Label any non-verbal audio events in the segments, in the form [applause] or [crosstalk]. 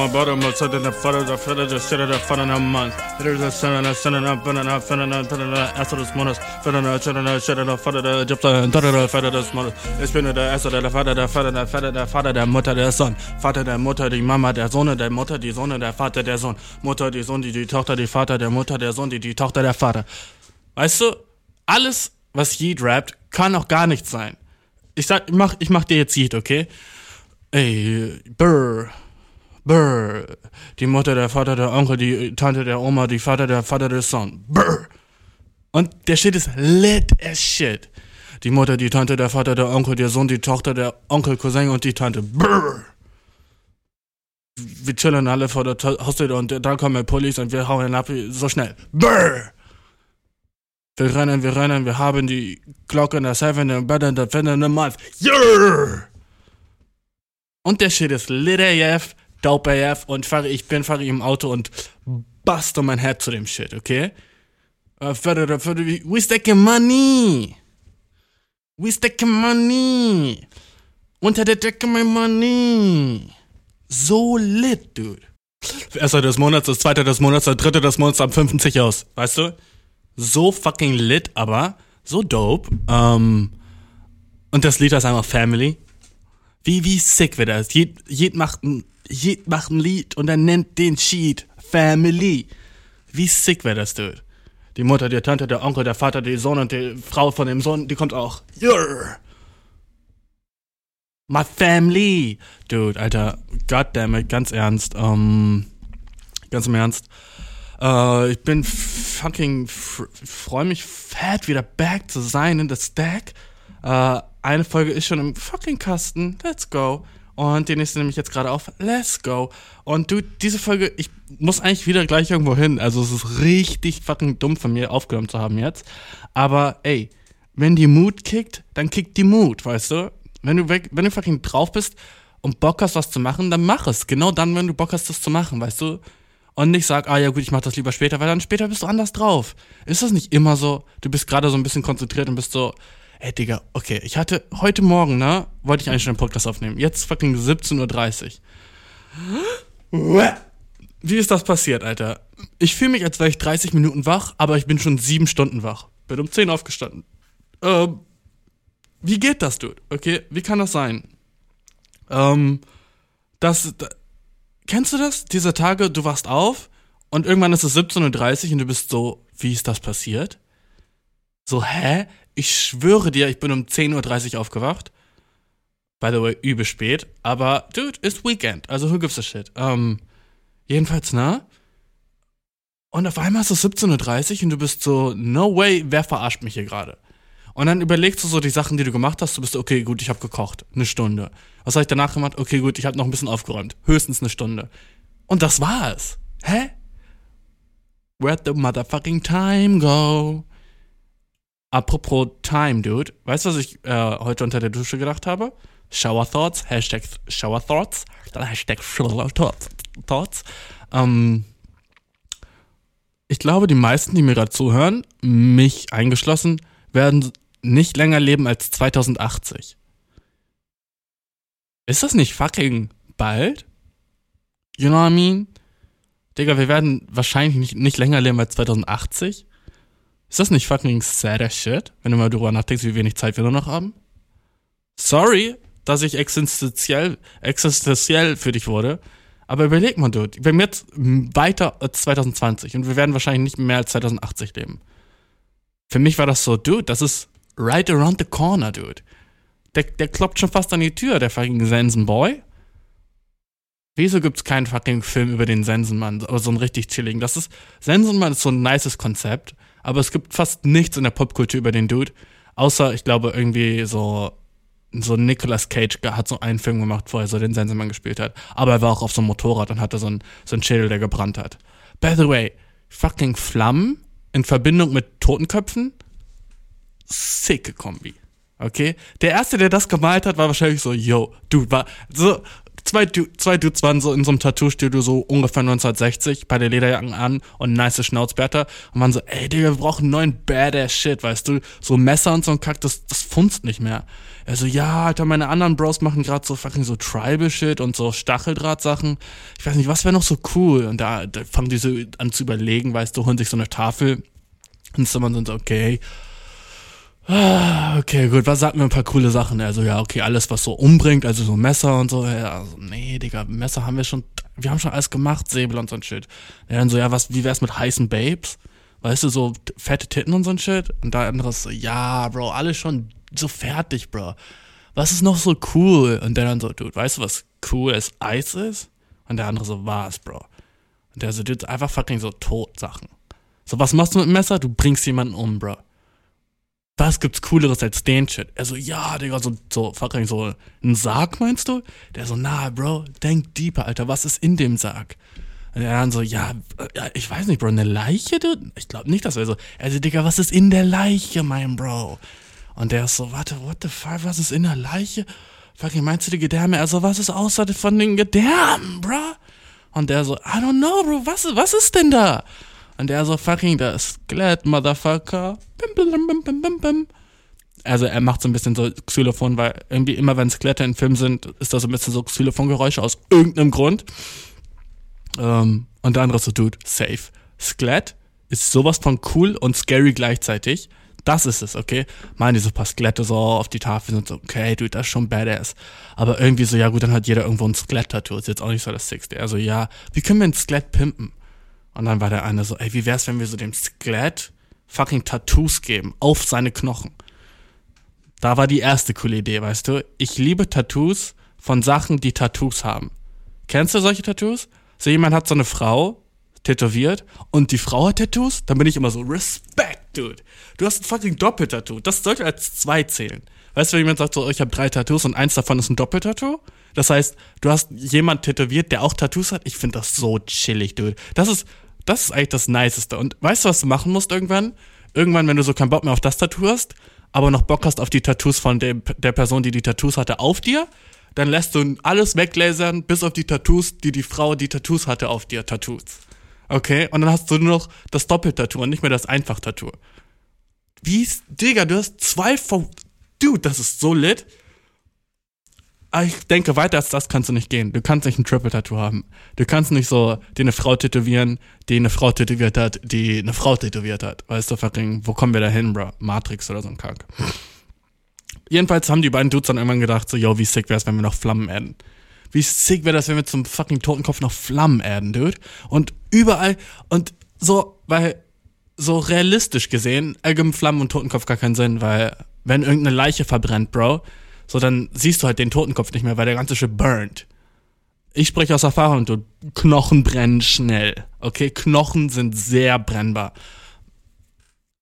My my brother, my son, the father, the father, the son, the father, the man. There's a son, the son, the father, the father, the father, the Asser des Monats, Vater, der Vater, der Vater, der Vater, der Egypter, der Vater des Monats. Ich bin der Asser, der Vater, der Vater, der Vater, der Vater, der Mutter, der Sohn. Vater, der Mutter, die Mama, der Sohn, der Mutter, die Sohn, der Vater, der Sohn. Mutter, die Sohn, die, die Tochter, die Vater, der Mutter, der Sohn, die, die Tochter, der Vater. Weißt du, alles, was Yeet rappt, kann auch gar nicht sein. Ich sag, ich mach, ich mach dir jetzt Yeet, okay? Ey, brr. Brr. Die Mutter, der Vater, der Onkel, die Tante, der Oma, die Vater, der Vater, der Sohn. Brr. Und der Shit ist lit as shit. Die Mutter, die Tante, der Vater, der Onkel, der Sohn, die Tochter, der Onkel, Cousin und die Tante. Brr. Wir chillen alle vor der Haustür und dann kommen die Police und wir hauen ab so schnell. Brr. Wir rennen, wir rennen, wir haben die Glocke in der Seven im Bed in der Fin in the Month. Yeah! Und der Shit ist lit AF, dope AF und fahre, ich bin, fahre im Auto und baste mein Head zu dem Shit, okay? Uh, we stacking money! We stacking money! Unter der Decke mein Money! So lit, dude. Erster des Monats, das zweite des Monats, der dritte des Monats am 50 aus, weißt du? so fucking lit, aber so dope. Ähm, und das Lied heißt einfach Family. Wie, wie sick wird das? Jed, jed, macht ein, jed macht ein Lied und er nennt den Sheet Family. Wie sick wäre das, dude? Die Mutter, die Tante, der Onkel, der Vater, die Sohn und die Frau von dem Sohn, die kommt auch. Yeah. My family. Dude, Alter, goddammit, ganz ernst. Ähm, ganz im Ernst. Äh, ich bin fucking, freue mich fett, wieder back zu sein in the Stack. Äh, eine Folge ist schon im fucking Kasten. Let's go. Und die nächste nehme ich jetzt gerade auf. Let's go. Und du, diese Folge, ich muss eigentlich wieder gleich irgendwo hin. Also es ist richtig fucking dumm von mir aufgenommen zu haben jetzt. Aber ey, wenn die Mut kickt, dann kickt die Mut, weißt du? Wenn du weg, wenn du fucking drauf bist und Bock hast, was zu machen, dann mach es. Genau dann, wenn du Bock hast, das zu machen, weißt du? und nicht sag, ah ja gut, ich mach das lieber später, weil dann später bist du anders drauf. Ist das nicht immer so? Du bist gerade so ein bisschen konzentriert und bist so, ey Digga, okay, ich hatte heute Morgen, ne, wollte ich eigentlich schon einen Podcast aufnehmen. Jetzt fucking 17.30 Uhr. Wie ist das passiert, Alter? Ich fühle mich, als wäre ich 30 Minuten wach, aber ich bin schon 7 Stunden wach. Bin um 10 aufgestanden. Ähm, wie geht das, Dude? Okay, wie kann das sein? Ähm, das, Kennst du das? Diese Tage, du wachst auf und irgendwann ist es 17.30 Uhr und du bist so, wie ist das passiert? So, hä? Ich schwöre dir, ich bin um 10.30 Uhr aufgewacht. By the way, übel spät. Aber, dude, ist Weekend. Also, who gives a shit? Ähm, jedenfalls, ne? Und auf einmal ist es 17.30 Uhr und du bist so, no way, wer verarscht mich hier gerade? Und dann überlegst du so die Sachen, die du gemacht hast. Du bist okay, gut, ich habe gekocht. Eine Stunde. Was habe ich danach gemacht? Okay, gut, ich habe noch ein bisschen aufgeräumt. Höchstens eine Stunde. Und das war's. Hä? Where'd the motherfucking time go? Apropos Time, Dude. Weißt du, was ich äh, heute unter der Dusche gedacht habe? Shower Thoughts, Hashtag Shower Thoughts, dann Hashtag Shower Thoughts. Ähm, ich glaube, die meisten, die mir gerade zuhören, mich eingeschlossen, werden nicht länger leben als 2080. Ist das nicht fucking bald? You know what I mean? Digga, wir werden wahrscheinlich nicht, nicht länger leben als 2080. Ist das nicht fucking sad as shit, wenn du mal drüber nachdenkst, wie wenig Zeit wir nur noch haben? Sorry, dass ich existenziell, existenziell für dich wurde. Aber überleg mal, du, wir haben jetzt weiter als 2020 und wir werden wahrscheinlich nicht mehr als 2080 leben für mich war das so, dude, das ist right around the corner, dude. Der, der kloppt schon fast an die Tür, der fucking Sensenboy. Wieso gibt's keinen fucking Film über den Sensenmann, aber so einen richtig chilligen? Das ist, Sensenmann ist so ein nices Konzept, aber es gibt fast nichts in der Popkultur über den Dude, außer, ich glaube, irgendwie so, so Nicolas Cage hat so einen Film gemacht, wo er so den Sensenmann gespielt hat, aber er war auch auf so einem Motorrad und hatte so einen, so einen Schädel, der gebrannt hat. By the way, fucking Flammen in Verbindung mit Totenköpfen, sicke Kombi. Okay? Der erste, der das gemalt hat, war wahrscheinlich so, yo, du, war so zwei, zwei Dudes waren so in so einem Tattoo-Studio so ungefähr 1960, bei der Lederjacken an und nice Schnauzbärter und waren so, ey Digga, wir brauchen neuen Badass Shit, weißt du? So Messer und so ein Kack, das, das funzt nicht mehr. Also ja, Alter, meine anderen Bros machen gerade so fucking so Tribal-Shit und so Stacheldraht-Sachen. Ich weiß nicht, was wäre noch so cool? Und da, da fangen die so an zu überlegen, weißt du, holen sich so eine Tafel und so man so, okay, okay, gut, was sagten wir ein paar coole Sachen? Also ja, okay, alles was so umbringt, also so Messer und so. Ja, also, nee, Digga, Messer haben wir schon, wir haben schon alles gemacht, Säbel und so ein Shit. Ja, dann so, ja, was, wie wär's mit heißen Babes? Weißt du, so fette Titten und so ein Shit? Und da anderes so, ja, Bro, alles schon so fertig, Bro. Was ist noch so cool? Und der dann so, Dude, weißt du, was cool als Eis ist? Und der andere so, was, Bro? Und der so, Dude, einfach fucking so Totsachen. So, was machst du mit dem Messer? Du bringst jemanden um, Bro was gibt's cooleres als den Shit? Er so, ja, Digga, so, so, fucking so, ein Sarg meinst du? Der so, na, Bro, denk deeper, Alter, was ist in dem Sarg? Und er dann so, ja, ich weiß nicht, Bro, eine Leiche, du? Ich glaube nicht, dass er so, er so, Digga, was ist in der Leiche, mein Bro? Und der ist so, warte, what the fuck, was ist in der Leiche? Fucking, meinst du die Gedärme? Er so, was ist außer von den Gedärmen, Bro? Und der so, I don't know, Bro, was, was ist denn da? Und der so fucking das Skelett, Motherfucker. Bim, bim, bim, bim, bim. Also er macht so ein bisschen so Xylophon, weil irgendwie immer wenn Skelette in Filmen sind, ist da so ein bisschen so Xylophongeräusche aus irgendeinem Grund. Ähm, und der andere so, Dude, safe. Skelett ist sowas von cool und scary gleichzeitig. Das ist es, okay? Meine diese paar Skelette so auf die Tafel sind so, okay, dude, das ist schon badass. Aber irgendwie so, ja gut, dann hat jeder irgendwo ein Skelett-Tattoo. Ist jetzt auch nicht so das Sixte. Also ja, wie können wir ein Skelett pimpen? Und dann war der eine so, ey, wie wär's, wenn wir so dem Skelett fucking Tattoos geben auf seine Knochen? Da war die erste coole Idee, weißt du? Ich liebe Tattoos von Sachen, die Tattoos haben. Kennst du solche Tattoos? So jemand hat so eine Frau tätowiert und die Frau hat Tattoos, dann bin ich immer so, Respect, dude. Du hast ein fucking Doppeltattoo. Das sollte als zwei zählen. Weißt du, wenn jemand sagt so, ich habe drei Tattoos und eins davon ist ein Doppeltattoo? Das heißt, du hast jemand tätowiert, der auch Tattoos hat. Ich finde das so chillig, dude. Das ist, das ist eigentlich das Niceste. Und weißt du, was du machen musst irgendwann? Irgendwann, wenn du so keinen Bock mehr auf das Tattoo hast, aber noch Bock hast auf die Tattoos von dem, der Person, die die Tattoos hatte, auf dir, dann lässt du alles weglasern, bis auf die Tattoos, die die Frau, die Tattoos hatte, auf dir Tattoos. Okay? Und dann hast du nur noch das Doppeltattoo und nicht mehr das Einfach-Tattoo. Wie ist, Digga, du hast zwei von, dude, das ist so lit. Aber ich denke, weiter als das kannst du nicht gehen. Du kannst nicht ein Triple-Tattoo haben. Du kannst nicht so die eine Frau tätowieren, die eine Frau tätowiert hat, die eine Frau tätowiert hat. Weißt du, fucking, wo kommen wir da hin, bro? Matrix oder so ein Kack. Jedenfalls haben die beiden Dudes dann irgendwann gedacht, so, yo, wie sick wär's, wenn wir noch Flammen adden. Wie sick wäre das, wenn wir zum fucking Totenkopf noch Flammen adden, dude? Und überall, und so, weil, so realistisch gesehen, ergeben Flammen und Totenkopf gar keinen Sinn, weil, wenn irgendeine Leiche verbrennt, Bro, so, dann siehst du halt den Totenkopf nicht mehr, weil der ganze Shit burnt. Ich spreche aus Erfahrung, du, Knochen brennen schnell. Okay, Knochen sind sehr brennbar.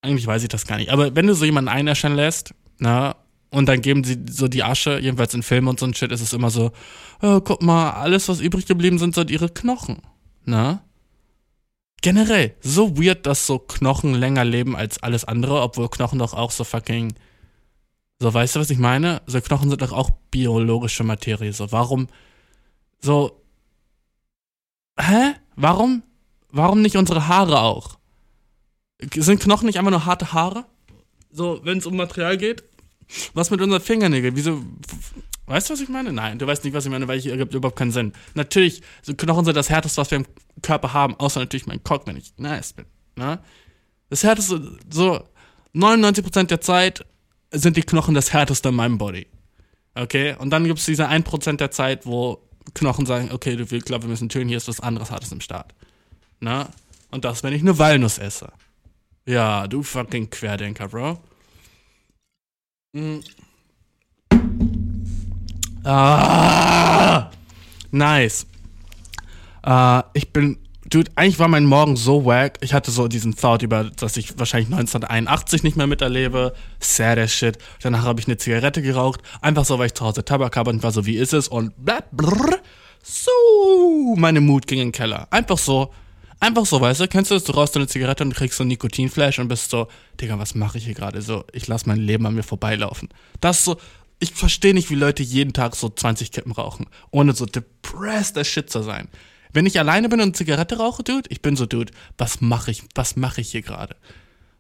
Eigentlich weiß ich das gar nicht. Aber wenn du so jemanden einäschern lässt, na, und dann geben sie so die Asche, jedenfalls in Filmen und so ein Shit, ist es immer so, oh, guck mal, alles, was übrig geblieben sind, sind ihre Knochen. Na? Generell, so weird, dass so Knochen länger leben als alles andere, obwohl Knochen doch auch so fucking so, weißt du, was ich meine? So, Knochen sind doch auch biologische Materie. So, warum, so, hä? Warum, warum nicht unsere Haare auch? Sind Knochen nicht einfach nur harte Haare? So, wenn es um Material geht? Was mit unseren Fingernägeln? Wieso, weißt du, was ich meine? Nein, du weißt nicht, was ich meine, weil hier ergibt überhaupt keinen Sinn. Natürlich, so Knochen sind das Härteste, was wir im Körper haben, außer natürlich mein Cock, wenn ich nice bin. Ne? Das Härteste, so 99% der Zeit sind die Knochen das härteste in meinem Body. Okay? Und dann gibt es diese 1% der Zeit, wo Knochen sagen, okay, du, ich glaube, wir müssen töten, hier ist was anderes Hartes im Start. Na? Und das, wenn ich eine Walnuss esse. Ja, du fucking Querdenker, Bro. Mhm. Ah, nice. Uh, ich bin Dude, eigentlich war mein Morgen so wack. Ich hatte so diesen Thought über, dass ich wahrscheinlich 1981 nicht mehr miterlebe. Sad as shit. Danach habe ich eine Zigarette geraucht. Einfach so, weil ich zu Hause Tabak habe und war so, wie ist es? Und blablabla. So, meine Mut ging in den Keller. Einfach so. Einfach so, weißt du, kennst du das? Du rauchst eine Zigarette und kriegst so ein Nikotinflash und bist so, Digga, was mache ich hier gerade? So, ich lasse mein Leben an mir vorbeilaufen. Das so, ich verstehe nicht, wie Leute jeden Tag so 20 Kippen rauchen, ohne so depressed as shit zu sein. Wenn ich alleine bin und Zigarette rauche, Dude, ich bin so, Dude, was mache ich, was mache ich hier gerade?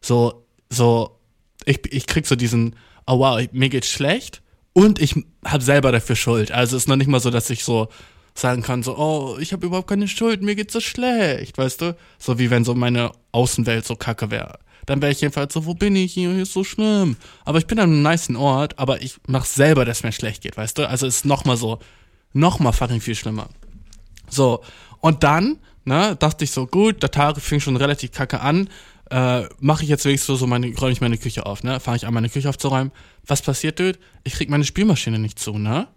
So, so, ich, ich krieg so diesen, oh wow, mir geht's schlecht und ich habe selber dafür Schuld. Also es ist noch nicht mal so, dass ich so sagen kann, so, oh, ich habe überhaupt keine Schuld, mir geht's so schlecht, weißt du? So wie wenn so meine Außenwelt so kacke wäre. Dann wäre ich jedenfalls so, wo bin ich? Hier ist so schlimm. Aber ich bin an einem niceen Ort, aber ich mach selber, dass mir schlecht geht, weißt du? Also ist noch mal so, noch mal fucking viel schlimmer. So, und dann, ne, dachte ich so, gut, der Tag fing schon relativ kacke an, äh, mache ich jetzt wenigstens so meine, räume ich meine Küche auf, ne? Fange ich an, meine Küche aufzuräumen. Was passiert, Dude? Ich krieg meine Spielmaschine nicht zu, ne?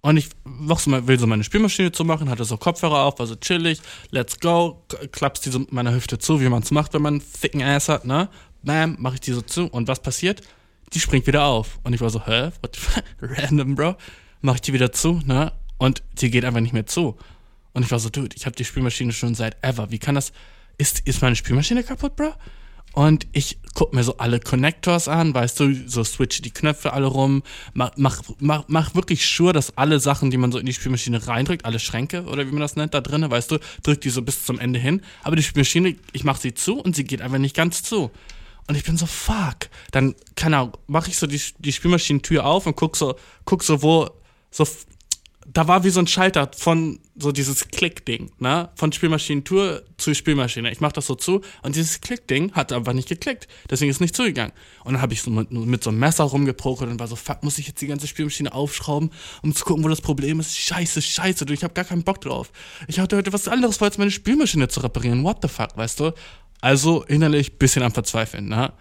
Und ich so, will so meine Spielmaschine zu machen, hatte so Kopfhörer auf, war so chillig, let's go, klappst die so meiner Hüfte zu, wie man es macht, wenn man einen thicken Ass hat, ne? Bam, mach ich die so zu und was passiert? Die springt wieder auf. Und ich war so, hä? What [laughs] Random, Bro. Mach ich die wieder zu, ne? Und die geht einfach nicht mehr zu. Und ich war so, dude, ich habe die Spielmaschine schon seit ever. Wie kann das? Ist, ist meine Spielmaschine kaputt, Bro? Und ich guck mir so alle Connectors an, weißt du, so switch die Knöpfe alle rum, mach, mach, mach, mach wirklich sure, dass alle Sachen, die man so in die Spielmaschine reindrückt, alle Schränke oder wie man das nennt, da drinnen, weißt du, drückt die so bis zum Ende hin. Aber die Spielmaschine, ich mach sie zu und sie geht einfach nicht ganz zu. Und ich bin so, fuck. Dann, keine Ahnung, mach ich so die, die Spielmaschinentür auf und guck so, guck so, wo, so da war wie so ein Schalter von so dieses Klick-Ding, ne? Von Spielmaschinentour zu Spielmaschine. Ich mach das so zu und dieses Klick-Ding hat einfach nicht geklickt. Deswegen ist es nicht zugegangen. Und dann habe ich so mit, mit, so einem Messer rumgeprokelt und war so, fuck, muss ich jetzt die ganze Spielmaschine aufschrauben, um zu gucken, wo das Problem ist? Scheiße, scheiße, du, ich habe gar keinen Bock drauf. Ich hatte heute was anderes vor, als meine Spielmaschine zu reparieren. What the fuck, weißt du? Also innerlich bisschen am Verzweifeln, ne?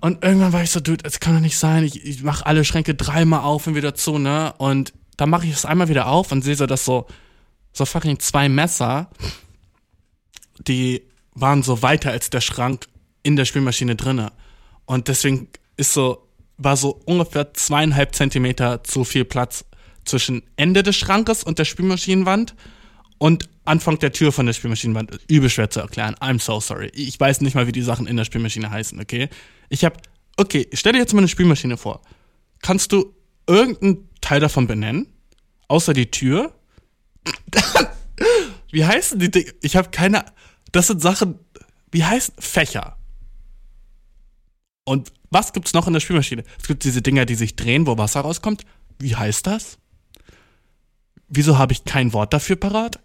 Und irgendwann war ich so, dude, es kann doch nicht sein. Ich, ich mache alle Schränke dreimal auf und wieder zu, ne? Und dann mache ich es einmal wieder auf und sehe so, dass so, so fucking zwei Messer, die waren so weiter als der Schrank in der Spielmaschine drinne. Und deswegen ist so, war so ungefähr zweieinhalb Zentimeter zu viel Platz zwischen Ende des Schrankes und der Spielmaschinenwand und Anfang der Tür von der Spielmaschinenwand übel schwer zu erklären. I'm so sorry. Ich weiß nicht mal, wie die Sachen in der Spielmaschine heißen, okay? Ich hab, okay, stell dir jetzt mal eine Spielmaschine vor. Kannst du irgendeinen Teil davon benennen? Außer die Tür? [laughs] wie heißen die Dinge? Ich habe keine, das sind Sachen, wie heißen Fächer? Und was gibt's noch in der Spielmaschine? Es gibt diese Dinger, die sich drehen, wo Wasser rauskommt. Wie heißt das? Wieso habe ich kein Wort dafür parat?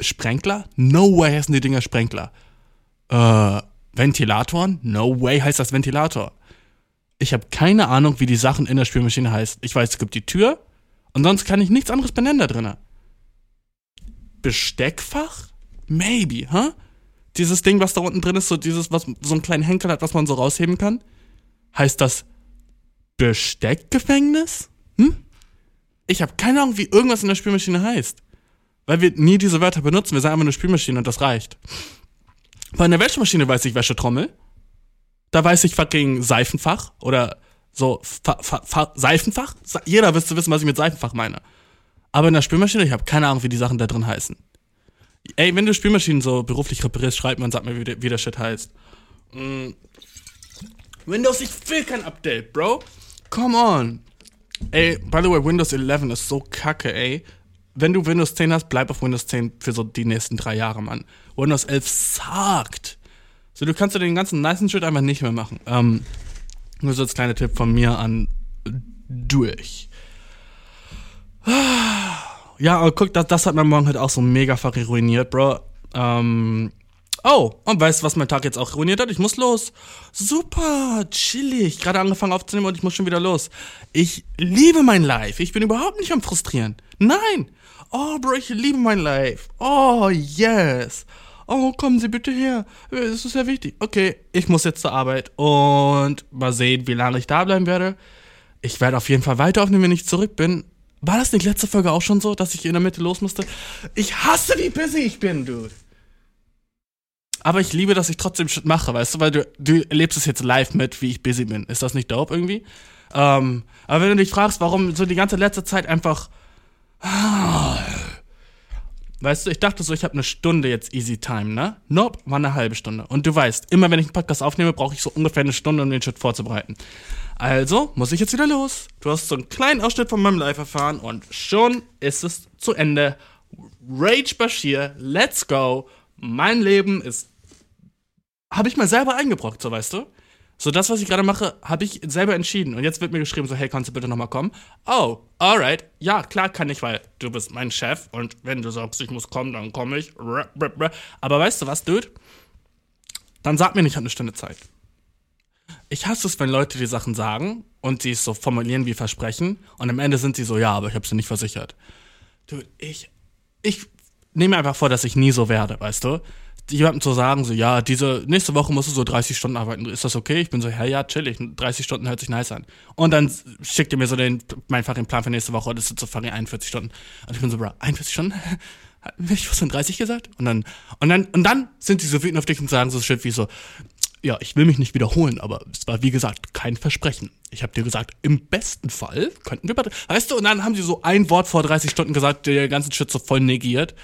Sprenkler? No way heißen die Dinger Sprenkler. Äh, Ventilatoren? No way heißt das Ventilator. Ich habe keine Ahnung, wie die Sachen in der Spülmaschine heißen. Ich weiß, es gibt die Tür und sonst kann ich nichts anderes benennen da drinnen. Besteckfach? Maybe, huh? Dieses Ding, was da unten drin ist, so dieses, was so einen kleinen Henkel hat, was man so rausheben kann. Heißt das Besteckgefängnis? Hm? Ich habe keine Ahnung, wie irgendwas in der Spülmaschine heißt. Weil wir nie diese Wörter benutzen. Wir sagen einfach eine Spülmaschine und das reicht. Bei einer Wäschemaschine weiß ich Wäschetrommel. Da weiß ich fucking Seifenfach oder so Fa Fa Fa Seifenfach. Jeder wirst wissen, was ich mit Seifenfach meine. Aber in der Spülmaschine, ich habe keine Ahnung, wie die Sachen da drin heißen. Ey, wenn du Spülmaschinen so beruflich reparierst, schreib mir und sag mir, wie, der, wie der Shit heißt. Mm. Windows, ich will kein Update, Bro. Come on. Ey, by the way, Windows 11 ist so kacke, ey wenn du Windows 10 hast, bleib auf Windows 10 für so die nächsten drei Jahre, Mann. Windows 11 sagt. So, du kannst du den ganzen nice Shit einfach nicht mehr machen. Ähm, nur so als kleiner Tipp von mir an durch. Ja, aber guck, das, das hat mein Morgen halt auch so mega ruiniert, Bro. Ähm, oh, und weißt du, was mein Tag jetzt auch ruiniert hat? Ich muss los. Super, chillig. Gerade angefangen aufzunehmen und ich muss schon wieder los. Ich liebe mein Life. Ich bin überhaupt nicht am Frustrieren. Nein, Oh, Bro, ich liebe mein Life. Oh, yes. Oh, kommen Sie bitte her. Das ist sehr wichtig. Okay, ich muss jetzt zur Arbeit und mal sehen, wie lange ich da bleiben werde. Ich werde auf jeden Fall weiter aufnehmen, wenn ich zurück bin. War das nicht letzte Folge auch schon so, dass ich in der Mitte los musste? Ich hasse, wie busy ich bin, Dude. Aber ich liebe, dass ich trotzdem Shit mache, weißt du, weil du, du erlebst es jetzt live mit, wie ich busy bin. Ist das nicht dope irgendwie? Ähm, aber wenn du dich fragst, warum so die ganze letzte Zeit einfach Weißt du, ich dachte so, ich habe eine Stunde jetzt Easy Time, ne? Nope, war eine halbe Stunde. Und du weißt, immer wenn ich einen Podcast aufnehme, brauche ich so ungefähr eine Stunde, um den Shit vorzubereiten. Also muss ich jetzt wieder los. Du hast so einen kleinen Ausschnitt von meinem Live-Verfahren und schon ist es zu Ende. Rage Bashir, let's go. Mein Leben ist. Habe ich mal selber eingebrockt, so weißt du? So, das, was ich gerade mache, habe ich selber entschieden. Und jetzt wird mir geschrieben, so, hey, kannst du bitte nochmal kommen? Oh, alright. Ja, klar kann ich, weil du bist mein Chef und wenn du sagst, ich muss kommen, dann komme ich. Aber weißt du was, Dude? Dann sag mir nicht, ich habe eine Stunde Zeit. Ich hasse es, wenn Leute die Sachen sagen und sie es so formulieren wie Versprechen und am Ende sind sie so, ja, aber ich habe sie nicht versichert. Dude, ich, ich nehme einfach vor, dass ich nie so werde, weißt du? Jemandem zu sagen, so, ja, diese, nächste Woche musst du so 30 Stunden arbeiten, ist das okay? Ich bin so, ja, ja, chillig, 30 Stunden hört sich nice an. Und dann schickt ihr mir so den, einfach den Plan für nächste Woche, das sind so fucking 41 Stunden. Und ich bin so, bro, 41 Stunden? [laughs] Hab ich was von 30 gesagt? Und dann, und dann, und dann sind sie so wütend auf dich und sagen so shit wie so, ja, ich will mich nicht wiederholen, aber es war wie gesagt kein Versprechen. Ich habe dir gesagt, im besten Fall könnten wir, weißt du, und dann haben sie so ein Wort vor 30 Stunden gesagt, der ganzen Shit so voll negiert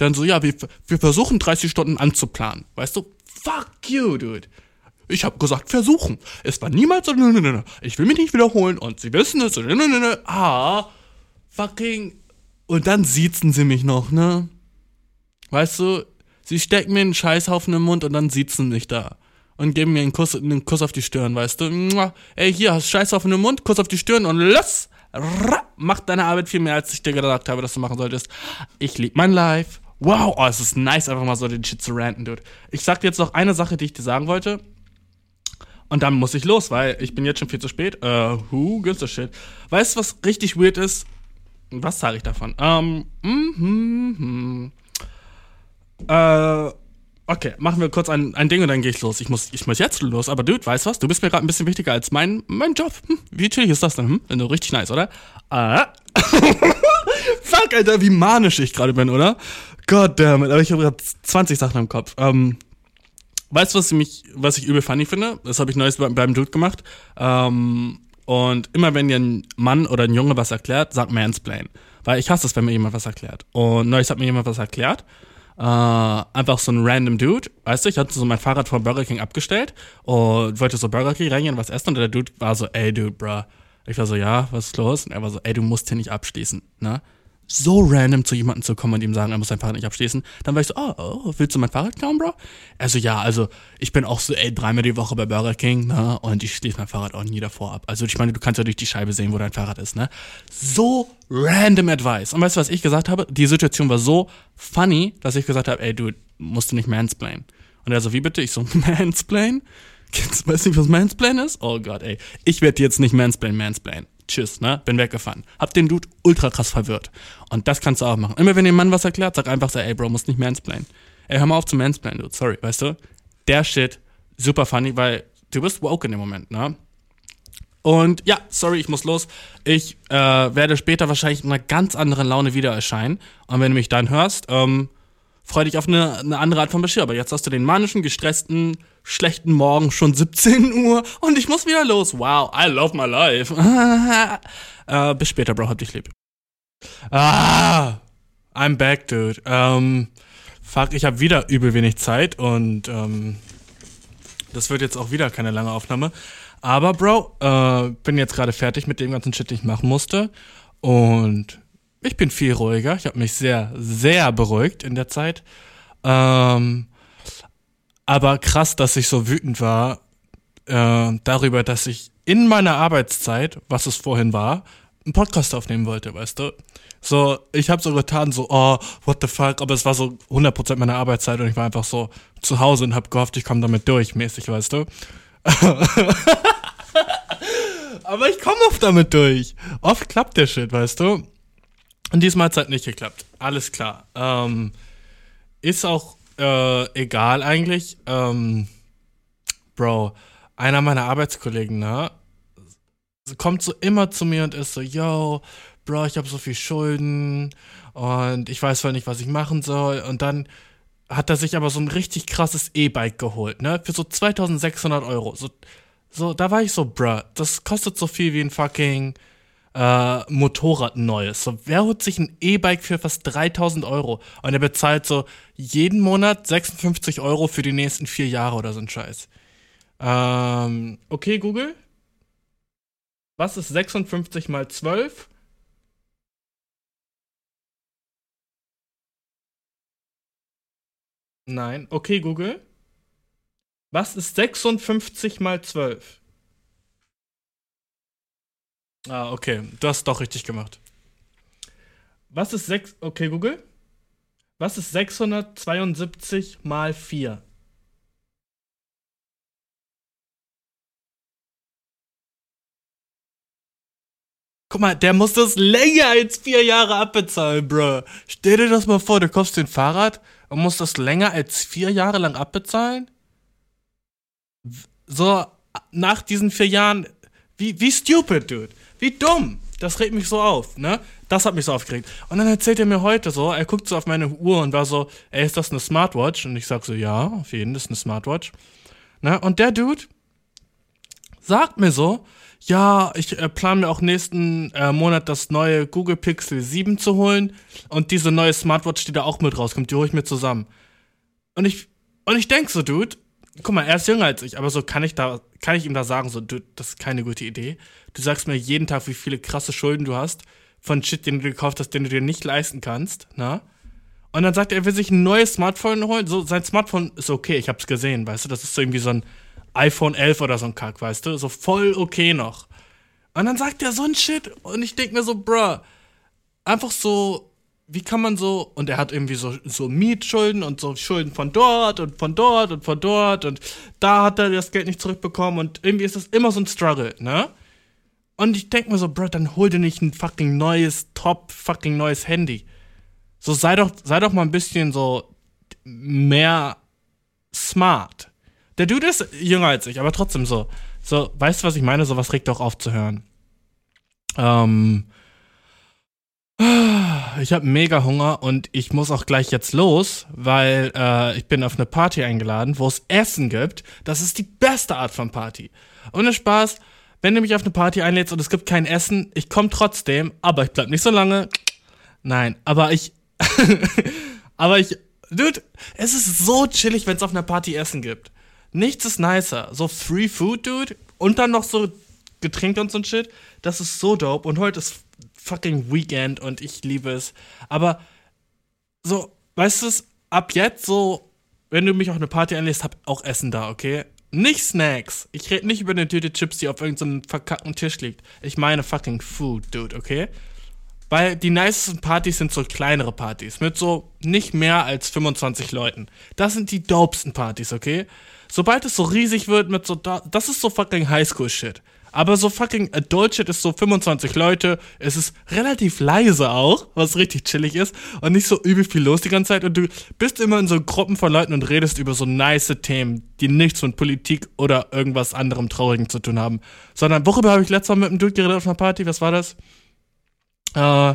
dann so, ja, wir, wir versuchen 30 Stunden anzuplanen. Weißt du? Fuck you, dude. Ich habe gesagt, versuchen. Es war niemals so, ich will mich nicht wiederholen und sie wissen es. Ah, fucking. Und dann siezen sie mich noch, ne? Weißt du, sie stecken mir einen Scheißhaufen im Mund und dann siezen mich da. Und geben mir einen Kuss, einen Kuss auf die Stirn, weißt du? Ey, hier, hast Scheißhaufen im Mund, Kuss auf die Stirn und los! Mach deine Arbeit viel mehr, als ich dir gesagt habe, dass du machen solltest. Ich liebe mein Life wow, oh, es ist nice, einfach mal so den Shit zu ranten, dude. Ich sag dir jetzt noch eine Sache, die ich dir sagen wollte. Und dann muss ich los, weil ich bin jetzt schon viel zu spät. Äh, who gives a shit? Weißt du, was richtig weird ist? Was sage ich davon? Ähm, mm, mm, mm. Äh, okay, machen wir kurz ein, ein Ding und dann gehe ich los. Ich muss, ich muss jetzt los, aber Dude, weißt du was? Du bist mir gerade ein bisschen wichtiger als mein, mein Job. Hm, wie chillig ist das denn? Hm? Wenn du richtig nice, oder? Äh. [laughs] Fuck, Alter, wie manisch ich gerade bin, oder? God damn it, aber ich habe gerade 20 Sachen im Kopf. Ähm, weißt du, was, mich, was ich übel funny finde? Das habe ich neues beim, beim Dude gemacht. Ähm, und immer wenn dir ein Mann oder ein Junge was erklärt, sag Mansplain. Weil ich hasse es, wenn mir jemand was erklärt. Und neues hat mir jemand was erklärt. Äh, einfach so ein random Dude, weißt du, ich hatte so mein Fahrrad vor Burger King abgestellt und wollte so Burger King reingehen, was essen und der Dude war so, ey Dude, bruh. Ich war so, ja, was ist los? Und er war so, ey, du musst hier nicht abschließen, ne? So random zu jemandem zu kommen und ihm sagen, er muss sein Fahrrad nicht abschließen. Dann war ich so, oh, oh willst du mein Fahrrad klauen, Bro? Also ja, also ich bin auch so, ey, dreimal die Woche bei Burger King, ne? Und ich schließe mein Fahrrad auch nie davor ab. Also ich meine, du kannst ja durch die Scheibe sehen, wo dein Fahrrad ist, ne? So random Advice. Und weißt du, was ich gesagt habe? Die Situation war so funny, dass ich gesagt habe, ey, du musst du nicht mansplain. Und er so, wie bitte? Ich so, [laughs] mansplain? Weißt du nicht, was Mansplain ist? Oh Gott, ey. Ich werde jetzt nicht Mansplain, Mansplain tschüss, ne? Bin weggefahren. Hab den Dude ultra krass verwirrt. Und das kannst du auch machen. Immer wenn dem Mann was erklärt, sag einfach so, ey Bro, musst nicht mansplainen. Ey, hör mal auf zu mansplainen, Dude. Sorry, weißt du? Der Shit, super funny, weil du bist woke in dem Moment, ne? Und ja, sorry, ich muss los. Ich äh, werde später wahrscheinlich in einer ganz anderen Laune wieder erscheinen. Und wenn du mich dann hörst, ähm, freu dich auf eine, eine andere Art von Bashir. Aber jetzt hast du den manischen, gestressten, schlechten Morgen, schon 17 Uhr und ich muss wieder los. Wow, I love my life. [laughs] äh, bis später, Bro, hab dich lieb. Ah, I'm back, dude. Ähm, fuck, ich habe wieder übel wenig Zeit und ähm, das wird jetzt auch wieder keine lange Aufnahme. Aber, Bro, äh, bin jetzt gerade fertig mit dem ganzen Shit, den ich machen musste. Und ich bin viel ruhiger. Ich habe mich sehr, sehr beruhigt in der Zeit. Ähm, aber krass, dass ich so wütend war äh, darüber, dass ich in meiner Arbeitszeit, was es vorhin war, einen Podcast aufnehmen wollte, weißt du? So, ich habe so getan, so, oh, what the fuck, aber es war so 100% meiner Arbeitszeit und ich war einfach so zu Hause und hab gehofft, ich komme damit durch, mäßig, weißt du? [laughs] aber ich komme oft damit durch. Oft klappt der Shit, weißt du? Und diesmal hat es halt nicht geklappt. Alles klar. Ähm, ist auch äh, egal eigentlich. Ähm, Bro, einer meiner Arbeitskollegen, ne? Kommt so immer zu mir und ist so, yo, Bro, ich habe so viel Schulden und ich weiß voll nicht, was ich machen soll. Und dann hat er sich aber so ein richtig krasses E-Bike geholt, ne? Für so 2600 Euro. So, so, da war ich so, bruh, das kostet so viel wie ein fucking äh, Motorrad neues. So, wer holt sich ein E-Bike für fast 3000 Euro? Und er bezahlt so jeden Monat 56 Euro für die nächsten vier Jahre oder so ein Scheiß. Ähm, okay, Google. Was ist 56 mal 12? Nein. Okay, Google. Was ist 56 mal 12? Ah, okay. Du hast doch richtig gemacht. Was ist 6. Okay, Google. Was ist 672 mal 4? Guck mal, der muss das länger als vier Jahre abbezahlen, bro. Stell dir das mal vor, du kaufst den Fahrrad und musst das länger als vier Jahre lang abbezahlen? So, nach diesen vier Jahren, wie, wie stupid, dude. Wie dumm. Das regt mich so auf, ne? Das hat mich so aufgeregt. Und dann erzählt er mir heute so, er guckt so auf meine Uhr und war so, ey, ist das eine Smartwatch? Und ich sag so, ja, auf jeden Fall ist eine Smartwatch. Ne? Und der Dude sagt mir so, ja, ich äh, plane mir auch nächsten äh, Monat das neue Google Pixel 7 zu holen und diese neue Smartwatch, die da auch mit rauskommt, die hole ich mir zusammen. Und ich, und ich denk so, Dude, guck mal, er ist jünger als ich, aber so kann ich da, kann ich ihm da sagen, so, Dude, das ist keine gute Idee. Du sagst mir jeden Tag, wie viele krasse Schulden du hast von Shit, den du gekauft hast, den du dir nicht leisten kannst, na? Und dann sagt er, er will sich ein neues Smartphone holen. So, sein Smartphone ist okay, ich hab's gesehen, weißt du, das ist so irgendwie so ein iPhone 11 oder so ein Kack, weißt du? So voll okay noch. Und dann sagt er so ein Shit und ich denk mir so, bruh, einfach so, wie kann man so, und er hat irgendwie so, so Mietschulden und so Schulden von dort und von dort und von dort und da hat er das Geld nicht zurückbekommen und irgendwie ist das immer so ein Struggle, ne? Und ich denk mir so, bruh, dann hol dir nicht ein fucking neues, top fucking neues Handy. So sei doch, sei doch mal ein bisschen so mehr smart. Der Dude ist jünger als ich, aber trotzdem so. So, weißt du, was ich meine? Sowas regt auch auf zu hören. Ähm. Ich habe mega Hunger und ich muss auch gleich jetzt los, weil äh, ich bin auf eine Party eingeladen, wo es Essen gibt. Das ist die beste Art von Party. Ohne Spaß, wenn du mich auf eine Party einlädst und es gibt kein Essen, ich komme trotzdem, aber ich bleib nicht so lange. Nein, aber ich. [laughs] aber ich. Dude, es ist so chillig, wenn es auf einer Party Essen gibt. Nichts ist nicer. So Free Food, Dude. Und dann noch so Getränke und so ein Shit. Das ist so dope. Und heute ist fucking Weekend und ich liebe es. Aber so, weißt du, ab jetzt so, wenn du mich auf eine Party einlädst, hab auch Essen da, okay? Nicht Snacks. Ich rede nicht über eine Tüte Chips, die auf irgendeinem verkackten Tisch liegt. Ich meine fucking Food, Dude, okay? Weil die nicesten Partys sind so kleinere Partys mit so nicht mehr als 25 Leuten. Das sind die dopesten Partys, okay? Sobald es so riesig wird mit so, das ist so fucking Highschool-Shit. Aber so fucking Adult Shit ist so 25 Leute. Es ist relativ leise auch, was richtig chillig ist. Und nicht so übel viel los die ganze Zeit. Und du bist immer in so Gruppen von Leuten und redest über so nice Themen, die nichts mit Politik oder irgendwas anderem Traurigen zu tun haben. Sondern, worüber habe ich letztes Mal mit einem Dude geredet auf einer Party? Was war das? Äh,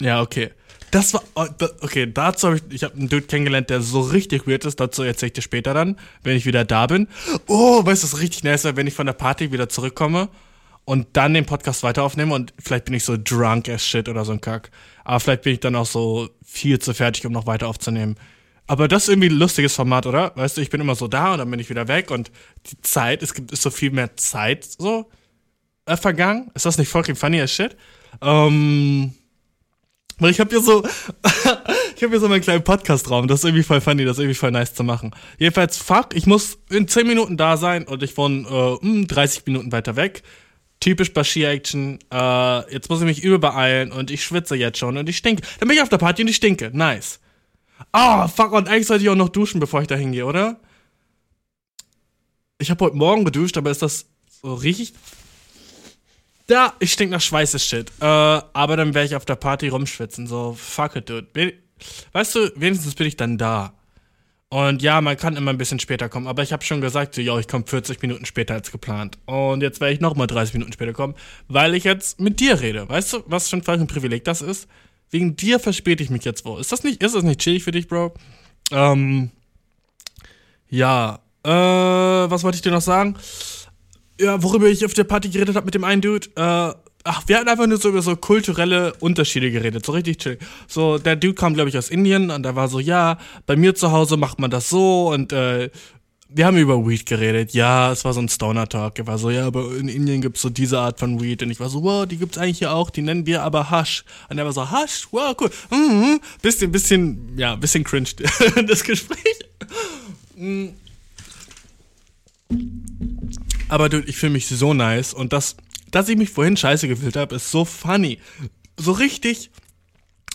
ja, okay. Das war, oh, okay, dazu habe ich, ich habe einen Dude kennengelernt, der so richtig weird ist, dazu erzähle ich dir später dann, wenn ich wieder da bin. Oh, weißt du, was richtig nice wäre, wenn ich von der Party wieder zurückkomme und dann den Podcast weiter aufnehme und vielleicht bin ich so drunk as shit oder so ein Kack. Aber vielleicht bin ich dann auch so viel zu fertig, um noch weiter aufzunehmen. Aber das ist irgendwie ein lustiges Format, oder? Weißt du, ich bin immer so da und dann bin ich wieder weg und die Zeit, es gibt ist so viel mehr Zeit so äh, vergangen. Ist das nicht fucking funny as shit? Ähm, weil ich habe hier so, [laughs] ich habe hier so meinen kleinen Podcast-Raum. Das ist irgendwie voll funny, das ist irgendwie voll nice zu machen. Jedenfalls, fuck, ich muss in 10 Minuten da sein und ich wohne äh, 30 hm, Minuten weiter weg. Typisch Bashir-Action. Äh, jetzt muss ich mich übel beeilen und ich schwitze jetzt schon und ich stinke. Dann bin ich auf der Party und ich stinke. Nice. Oh, fuck, und eigentlich sollte ich auch noch duschen, bevor ich da hingehe, oder? Ich habe heute Morgen geduscht, aber ist das so richtig ja, ich stink nach Schweiß Shit. Äh, aber dann werde ich auf der Party rumschwitzen. So, fuck it, dude. Weißt du, wenigstens bin ich dann da. Und ja, man kann immer ein bisschen später kommen, aber ich habe schon gesagt, so, yo, ich komme 40 Minuten später als geplant. Und jetzt werde ich nochmal 30 Minuten später kommen, weil ich jetzt mit dir rede. Weißt du, was schon für ein Privileg das ist? Wegen dir verspäte ich mich jetzt wo. Ist das nicht, ist das nicht chillig für dich, Bro? Ähm, ja, äh, was wollte ich dir noch sagen? Ja, worüber ich auf der Party geredet habe mit dem einen Dude, äh, ach, wir hatten einfach nur so über so kulturelle Unterschiede geredet, so richtig chill. So, der Dude kam, glaube ich, aus Indien und er war so, ja, bei mir zu Hause macht man das so und äh, wir haben über Weed geredet. Ja, es war so ein Stoner-Talk. Er war so, ja, aber in Indien gibt's so diese Art von Weed. Und ich war so, wow, die gibt's eigentlich hier auch. Die nennen wir aber Hash. Und er war so, Hash? Wow, cool. Mhm. Bisschen, bisschen, ja, bisschen cringe, [laughs] das Gespräch. Mhm. Aber dude, ich fühle mich so nice. Und das, dass ich mich vorhin scheiße gefühlt habe, ist so funny. So richtig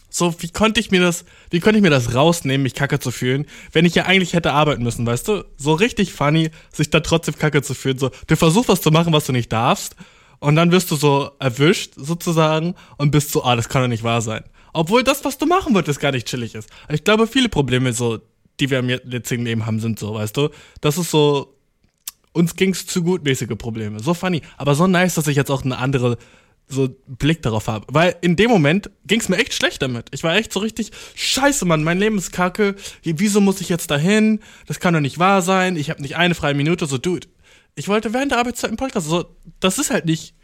so, wie konnte ich mir das, wie konnte ich mir das rausnehmen, mich kacke zu fühlen, wenn ich ja eigentlich hätte arbeiten müssen, weißt du? So richtig funny, sich da trotzdem kacke zu fühlen. So, du versuchst was zu machen, was du nicht darfst, und dann wirst du so erwischt, sozusagen, und bist so, ah, das kann doch nicht wahr sein. Obwohl das, was du machen wolltest, gar nicht chillig ist. Ich glaube, viele Probleme, so, die wir im jetzigen Leben haben, sind so, weißt du? Das ist so, uns ging's zu gut mäßige Probleme. So funny. Aber so nice, dass ich jetzt auch eine andere so Blick darauf habe. Weil in dem Moment ging es mir echt schlecht damit. Ich war echt so richtig, scheiße, Mann, mein Leben ist kacke. Wieso muss ich jetzt dahin? Das kann doch nicht wahr sein. Ich habe nicht eine freie Minute. So, dude, ich wollte während der Arbeitszeit im Podcast. So, das ist halt nicht.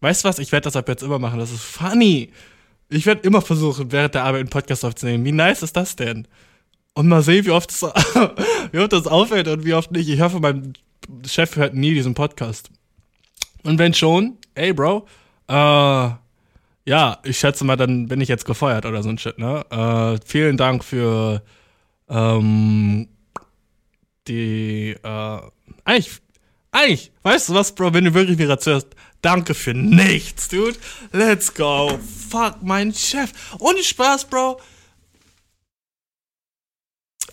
Weißt du was? Ich werde das ab jetzt immer machen. Das ist funny. Ich werde immer versuchen, während der Arbeit einen Podcast aufzunehmen. Wie nice ist das denn? Und mal sehen, wie oft, das, [laughs] wie oft das auffällt und wie oft nicht. Ich hoffe, mein Chef hört nie diesen Podcast. Und wenn schon, ey, Bro, äh, ja, ich schätze mal, dann bin ich jetzt gefeuert oder so ein Shit, ne? Äh, vielen Dank für ähm, die, äh, eigentlich, eigentlich, weißt du was, Bro, wenn du wirklich wieder zuhörst, danke für nichts, dude. Let's go. Fuck, mein Chef. Ohne Spaß, Bro.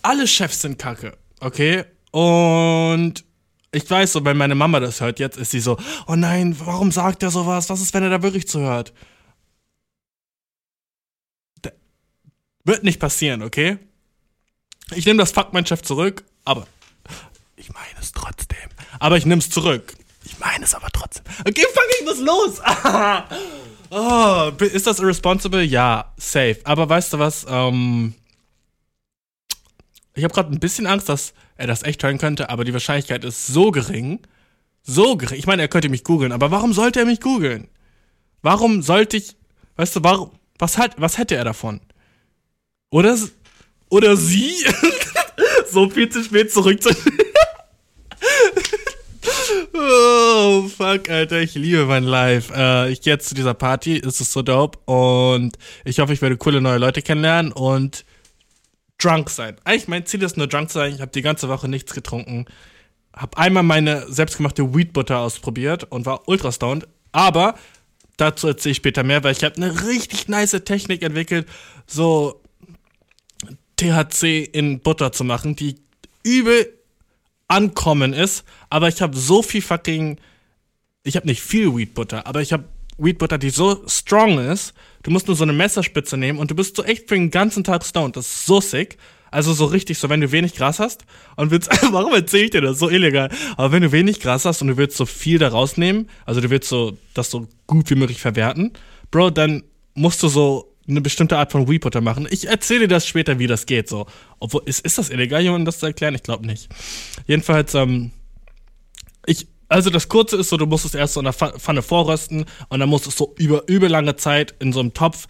Alle Chefs sind kacke, okay? Und ich weiß so, wenn meine Mama das hört jetzt, ist sie so, oh nein, warum sagt er sowas? Was ist, wenn er da wirklich zuhört? Da wird nicht passieren, okay? Ich nehme das Fuck mein Chef zurück, aber ich meine es trotzdem. Aber ich nehme es zurück. Ich meine es aber trotzdem. Okay, fucking, was los? [laughs] oh, ist das irresponsible? Ja, safe. Aber weißt du was? Ähm, ich habe gerade ein bisschen Angst, dass er das echt hören könnte, aber die Wahrscheinlichkeit ist so gering, so gering. Ich meine, er könnte mich googeln, aber warum sollte er mich googeln? Warum sollte ich, weißt du, warum, was hat, was hätte er davon? Oder, oder sie? [laughs] so viel zu spät zurück zu. [laughs] oh, fuck, Alter, ich liebe mein Live. Äh, ich gehe jetzt zu dieser Party, es ist so dope und ich hoffe, ich werde coole neue Leute kennenlernen und drunk sein. Eigentlich mein Ziel ist nur drunk sein. Ich habe die ganze Woche nichts getrunken. Hab einmal meine selbstgemachte Weed Butter ausprobiert und war ultra stoned. Aber dazu erzähle ich später mehr, weil ich habe eine richtig nice Technik entwickelt, so THC in Butter zu machen, die übel ankommen ist. Aber ich habe so viel fucking, ich habe nicht viel Weed Butter, aber ich habe Weed Butter, die so strong ist, du musst nur so eine Messerspitze nehmen und du bist so echt für den ganzen Tag stoned. Das ist so sick. Also so richtig, so wenn du wenig Gras hast und willst, [laughs] warum erzähle ich dir das? So illegal. Aber wenn du wenig Gras hast und du willst so viel da rausnehmen, also du willst so das so gut wie möglich verwerten, Bro, dann musst du so eine bestimmte Art von Weed Butter machen. Ich erzähle dir das später, wie das geht. So, obwohl ist, ist das illegal, jemandem das zu erklären? Ich glaube nicht. Jedenfalls, ähm, ich also das Kurze ist so, du musst es erst so in der Pfanne vorrösten und dann musst du es so über übel lange Zeit in so einem Topf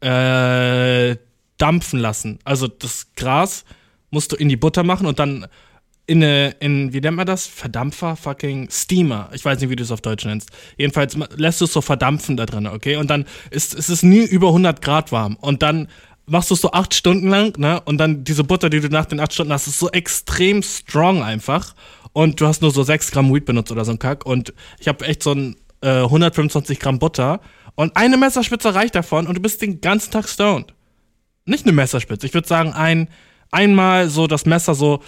äh, dampfen lassen. Also das Gras musst du in die Butter machen und dann in eine, in, wie nennt man das? Verdampfer, fucking Steamer. Ich weiß nicht, wie du es auf Deutsch nennst. Jedenfalls lässt du es so verdampfen da drin, okay? Und dann ist, ist es nie über 100 Grad warm. Und dann machst du es so acht Stunden lang, ne? Und dann diese Butter, die du nach den acht Stunden hast, ist so extrem strong einfach und du hast nur so 6 Gramm Weed benutzt oder so ein Kack und ich habe echt so ein äh, 125 Gramm Butter und eine Messerspitze reicht davon und du bist den ganzen Tag stoned. Nicht eine Messerspitze, ich würde sagen ein einmal so das Messer so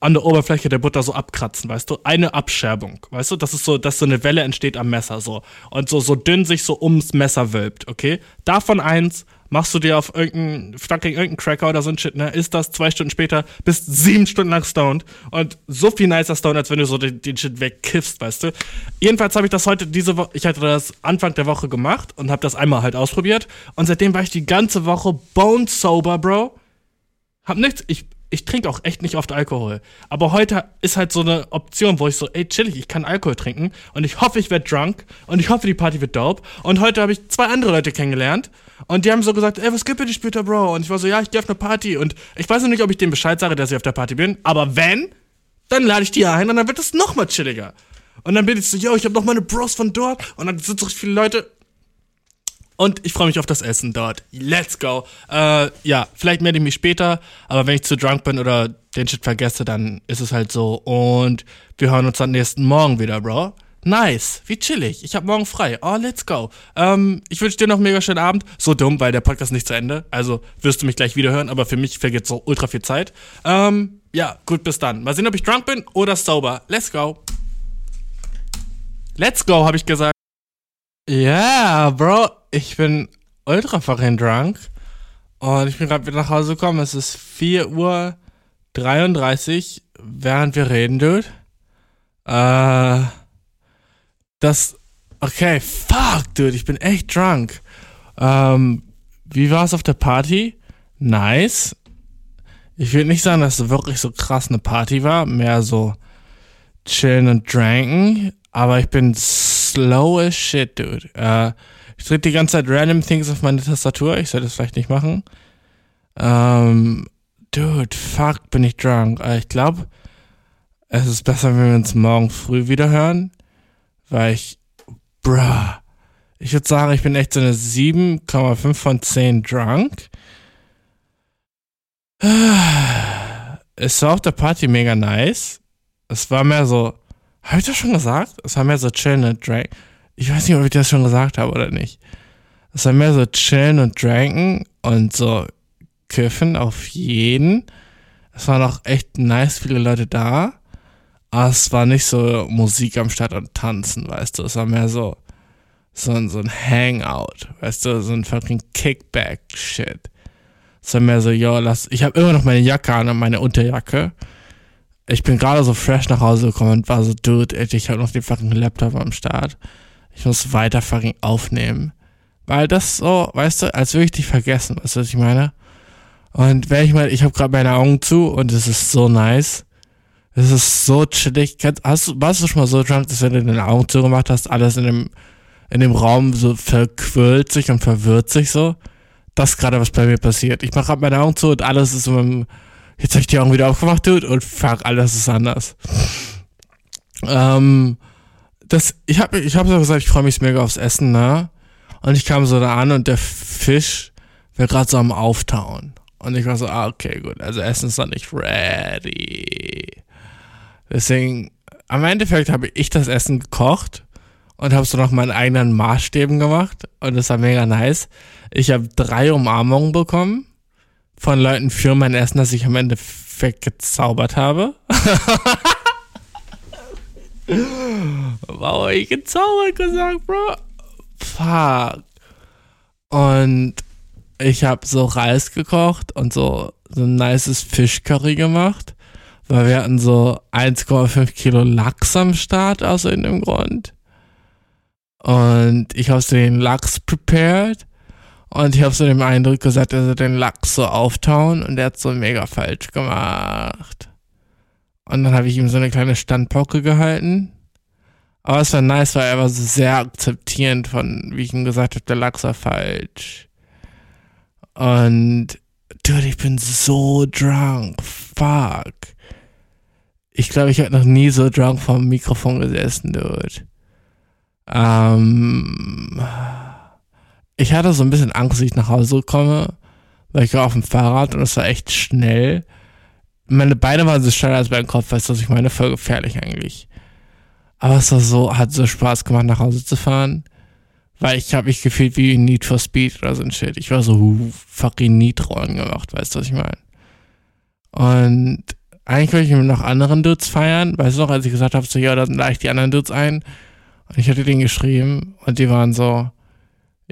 an der Oberfläche der Butter so abkratzen, weißt du? Eine Abscherbung, weißt du? Das ist so, dass so eine Welle entsteht am Messer so und so so dünn sich so ums Messer wölbt, okay? Davon eins machst du dir auf irgendeinen fucking irgendeinen Cracker oder so ein Shit, ne? Ist das zwei Stunden später, bist sieben Stunden lang stoned und so viel nicer stoned, als wenn du so den, den Shit wegkiffst, weißt du? Jedenfalls habe ich das heute diese Woche, ich hatte das Anfang der Woche gemacht und habe das einmal halt ausprobiert und seitdem war ich die ganze Woche bone sober, Bro. Hab nichts, ich ich trinke auch echt nicht oft Alkohol. Aber heute ist halt so eine Option, wo ich so, ey, chillig, ich kann Alkohol trinken und ich hoffe, ich werde drunk und ich hoffe, die Party wird dope. Und heute habe ich zwei andere Leute kennengelernt und die haben so gesagt, ey, was gibt für dich später, Bro? Und ich war so, ja, ich gehe auf eine Party und ich weiß noch nicht, ob ich dem Bescheid sage, dass ich auf der Party bin, aber wenn, dann lade ich die ein und dann wird es noch mal chilliger. Und dann bin ich so, yo, ich habe noch meine Bros von dort und dann sind so viele Leute und ich freue mich auf das Essen dort. Let's go. Äh, ja, vielleicht melde ich mich später, aber wenn ich zu drunk bin oder den Shit vergesse, dann ist es halt so. Und wir hören uns dann nächsten Morgen wieder, Bro. Nice, wie chillig. Ich habe morgen frei. Oh, let's go. Ähm, ich wünsche dir noch einen mega schönen Abend. So dumm, weil der Podcast nicht zu Ende. Also wirst du mich gleich wieder hören, aber für mich vergeht so ultra viel Zeit. Ähm, ja, gut, bis dann. Mal sehen, ob ich drunk bin oder sober. Let's go. Let's go, habe ich gesagt. Ja, yeah, Bro, ich bin ultra fucking drunk. Und ich bin gerade wieder nach Hause gekommen. Es ist 4 Uhr 33, während wir reden, Dude. Äh, das, okay, fuck, Dude, ich bin echt drunk. Ähm, wie war es auf der Party? Nice. Ich würde nicht sagen, dass es wirklich so krass eine Party war, mehr so chillen und dranken, aber ich bin slow as shit, dude. Äh, ich drücke die ganze Zeit random Things auf meine Tastatur. Ich sollte das vielleicht nicht machen. Ähm, dude, fuck, bin ich drunk. Äh, ich glaube, es ist besser, wenn wir uns morgen früh wieder hören. Weil ich, bruh, ich würde sagen, ich bin echt so eine 7,5 von 10 drunk. Es war auf der Party mega nice. Es war mehr so, habe ich das schon gesagt? Es war mehr so chillen und drink. Ich weiß nicht, ob ich das schon gesagt habe oder nicht. Es war mehr so chillen und dranken und so kiffen auf jeden. Es waren auch echt nice viele Leute da. Aber es war nicht so Musik am Start und tanzen, weißt du. Es war mehr so, so, ein, so ein Hangout, weißt du, so ein fucking Kickback-Shit. Es war mehr so, yo, lass, ich habe immer noch meine Jacke an und meine Unterjacke ich bin gerade so fresh nach Hause gekommen und war so, dude, ich habe noch den fucking Laptop am Start. Ich muss weiter fucking aufnehmen. Weil das so, weißt du, als würde ich dich vergessen, weißt du, was ich meine? Und wenn ich mal, ich habe gerade meine Augen zu und es ist so nice. Es ist so chillig. Hast, warst du schon mal so drunk, dass wenn du deine Augen zugemacht hast, alles in dem, in dem Raum so verquirlt sich und verwirrt sich so? Das ist gerade, was bei mir passiert. Ich mache gerade meine Augen zu und alles ist in meinem jetzt habe ich die Augen wieder aufgemacht, Dude, und fuck, alles ist anders. Ähm, das, ich habe ich hab so gesagt, ich freue mich mega aufs Essen, ne? Und ich kam so da an und der Fisch wäre gerade so am Auftauen. Und ich war so, ah, okay, gut, also Essen ist noch nicht ready. Deswegen, am Endeffekt habe ich das Essen gekocht und habe so noch meinen eigenen Maßstäben gemacht und das war mega nice. Ich habe drei Umarmungen bekommen von Leuten für mein Essen, das ich am Ende weggezaubert habe. [laughs] wow, ich gezaubert gesagt, Bro. Fuck. Und ich habe so Reis gekocht und so, so ein nices Fischcurry gemacht. Weil wir hatten so 1,5 Kilo Lachs am Start aus irgendeinem Grund. Und ich habe so den Lachs prepared. Und ich habe so den Eindruck gesagt, er soll den Lachs so auftauen und er hat so mega falsch gemacht. Und dann habe ich ihm so eine kleine Standpauke gehalten. Aber es war nice, weil er war so sehr akzeptierend von, wie ich ihm gesagt habe, der Lachs war falsch. Und, dude, ich bin so drunk. Fuck. Ich glaube, ich habe noch nie so drunk vom Mikrofon gesessen, dude. Ähm ich hatte so ein bisschen Angst, dass ich nach Hause komme, weil ich war auf dem Fahrrad und es war echt schnell. Meine Beine waren so schneller als mein Kopf, weißt du, was ich meine? Voll gefährlich eigentlich. Aber es war so, hat so Spaß gemacht, nach Hause zu fahren. Weil ich habe mich gefühlt wie Need for Speed oder so ein Shit. Ich war so fucking Need-Rollen gemacht, weißt du, was ich meine? Und eigentlich wollte ich mit noch anderen Dudes feiern. Weißt du noch, als ich gesagt habe, so, ja, dann lade ich die anderen Dudes ein. Und ich hatte denen geschrieben und die waren so,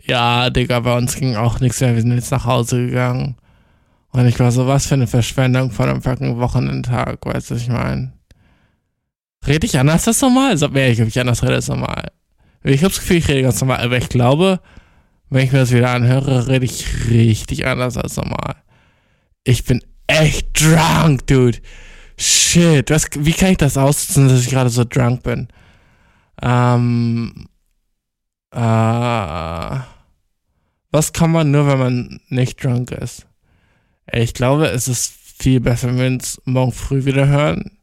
ja, Digga, bei uns ging auch nichts mehr. Wir sind jetzt nach Hause gegangen. Und ich war so, was für eine Verschwendung von einem fucking Wochenendtag, weißt du, was ich meine? Rede ich anders als normal? Also, ja, ich glaube, ich anders rede als normal. Ich habe das Gefühl, ich rede ganz normal, aber ich glaube, wenn ich mir das wieder anhöre, rede ich richtig anders als normal. Ich bin echt drunk, dude. Shit, was, wie kann ich das aussitzen, dass ich gerade so drunk bin? Ähm, äh, was kann man nur, wenn man nicht drunk ist? Ich glaube, es ist viel besser, wenn wir uns morgen früh wieder hören.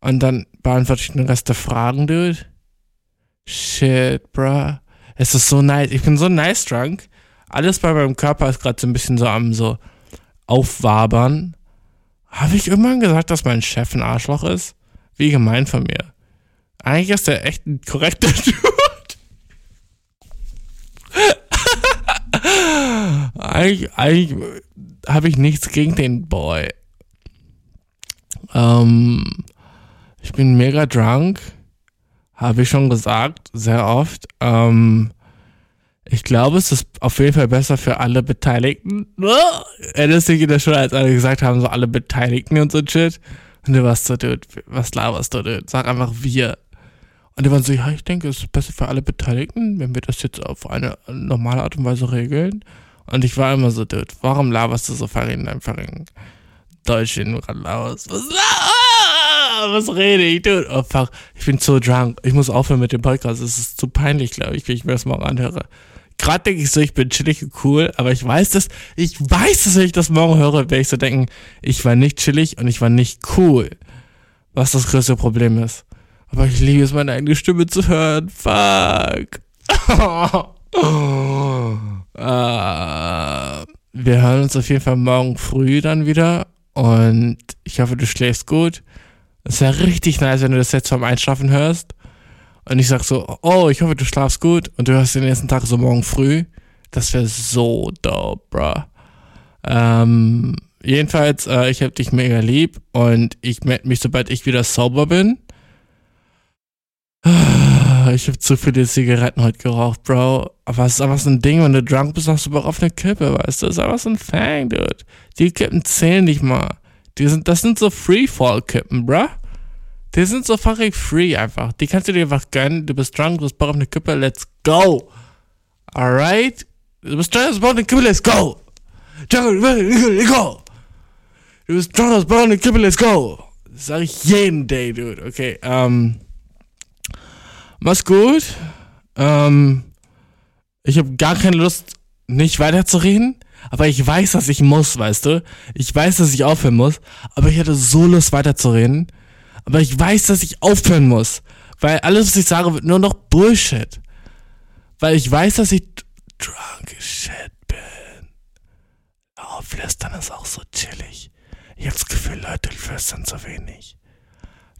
Und dann beantworte ich den Rest der Fragen, dude. Shit, bruh. Es ist so nice. Ich bin so nice drunk. Alles bei meinem Körper ist gerade so ein bisschen so am so aufwabern. Habe ich irgendwann gesagt, dass mein Chef ein Arschloch ist? Wie gemein von mir. Eigentlich ist der echt ein korrekter [laughs] Dude. eigentlich eigentlich habe ich nichts gegen den Boy. Ähm, ich bin mega drunk. Habe ich schon gesagt, sehr oft. Ähm, ich glaube, es ist auf jeden Fall besser für alle Beteiligten. Erinnerst du dich in der Schule, als alle gesagt haben, so alle Beteiligten und so Shit? Und du warst so, dude, was laberst du, dude? Sag einfach wir. Und die waren so, ja, ich denke, es ist besser für alle Beteiligten, wenn wir das jetzt auf eine normale Art und Weise regeln. Und ich war immer so, dude, warum laberst du so verreden einfach in Deutsch in raus? Was, was rede ich, dude? Oh, fuck, ich bin so drunk. Ich muss aufhören mit dem Podcast. Es ist zu peinlich, glaube ich, wenn ich mir das morgen anhöre. Gerade denke ich so, ich bin chillig und cool, aber ich weiß das, ich weiß dass wenn ich das morgen höre, werde ich so denken, ich war nicht chillig und ich war nicht cool. Was das größte Problem ist. Aber ich liebe es, meine eigene Stimme zu hören. Fuck. uh, [laughs] wir hören uns auf jeden Fall morgen früh dann wieder. Und ich hoffe, du schläfst gut. Es wäre richtig nice, wenn du das jetzt vom Einschlafen hörst. Und ich sag so, oh, ich hoffe, du schlafst gut. Und du hörst den nächsten Tag so morgen früh. Das wäre so dope, bruh. Ähm, jedenfalls, äh, ich hab dich mega lieb. Und ich melde mich, sobald ich wieder sauber bin. [sighs] Ich habe zu viele Zigaretten heute geraucht, Bro. Aber es ist einfach so ein Ding, wenn du drunk bist, hast du Bock auf eine Kippe, weißt du? Das ist einfach so ein Fang, dude. Die Kippen zählen nicht mal. Die sind, das sind so Freefall-Kippen, bruh. Die sind so fucking free einfach. Die kannst du dir einfach gönnen. Du bist drunk, du hast Bock auf eine Kippe, let's go. Alright? Du bist drunk, du hast Bock auf eine Kippe, let's go. Drunk. Du bist drunk, du hast Bock auf eine Kippe, let's go. Das sag ich jeden Day, dude. Okay, ähm. Mach's gut. Ähm. Ich habe gar keine Lust, nicht weiterzureden. Aber ich weiß, dass ich muss, weißt du? Ich weiß, dass ich aufhören muss. Aber ich hatte so Lust weiterzureden. Aber ich weiß, dass ich aufhören muss. Weil alles, was ich sage, wird nur noch Bullshit. Weil ich weiß, dass ich drunk as shit bin. Oh, Flüstern ist auch so chillig. Ich habe das Gefühl, Leute flüstern zu wenig.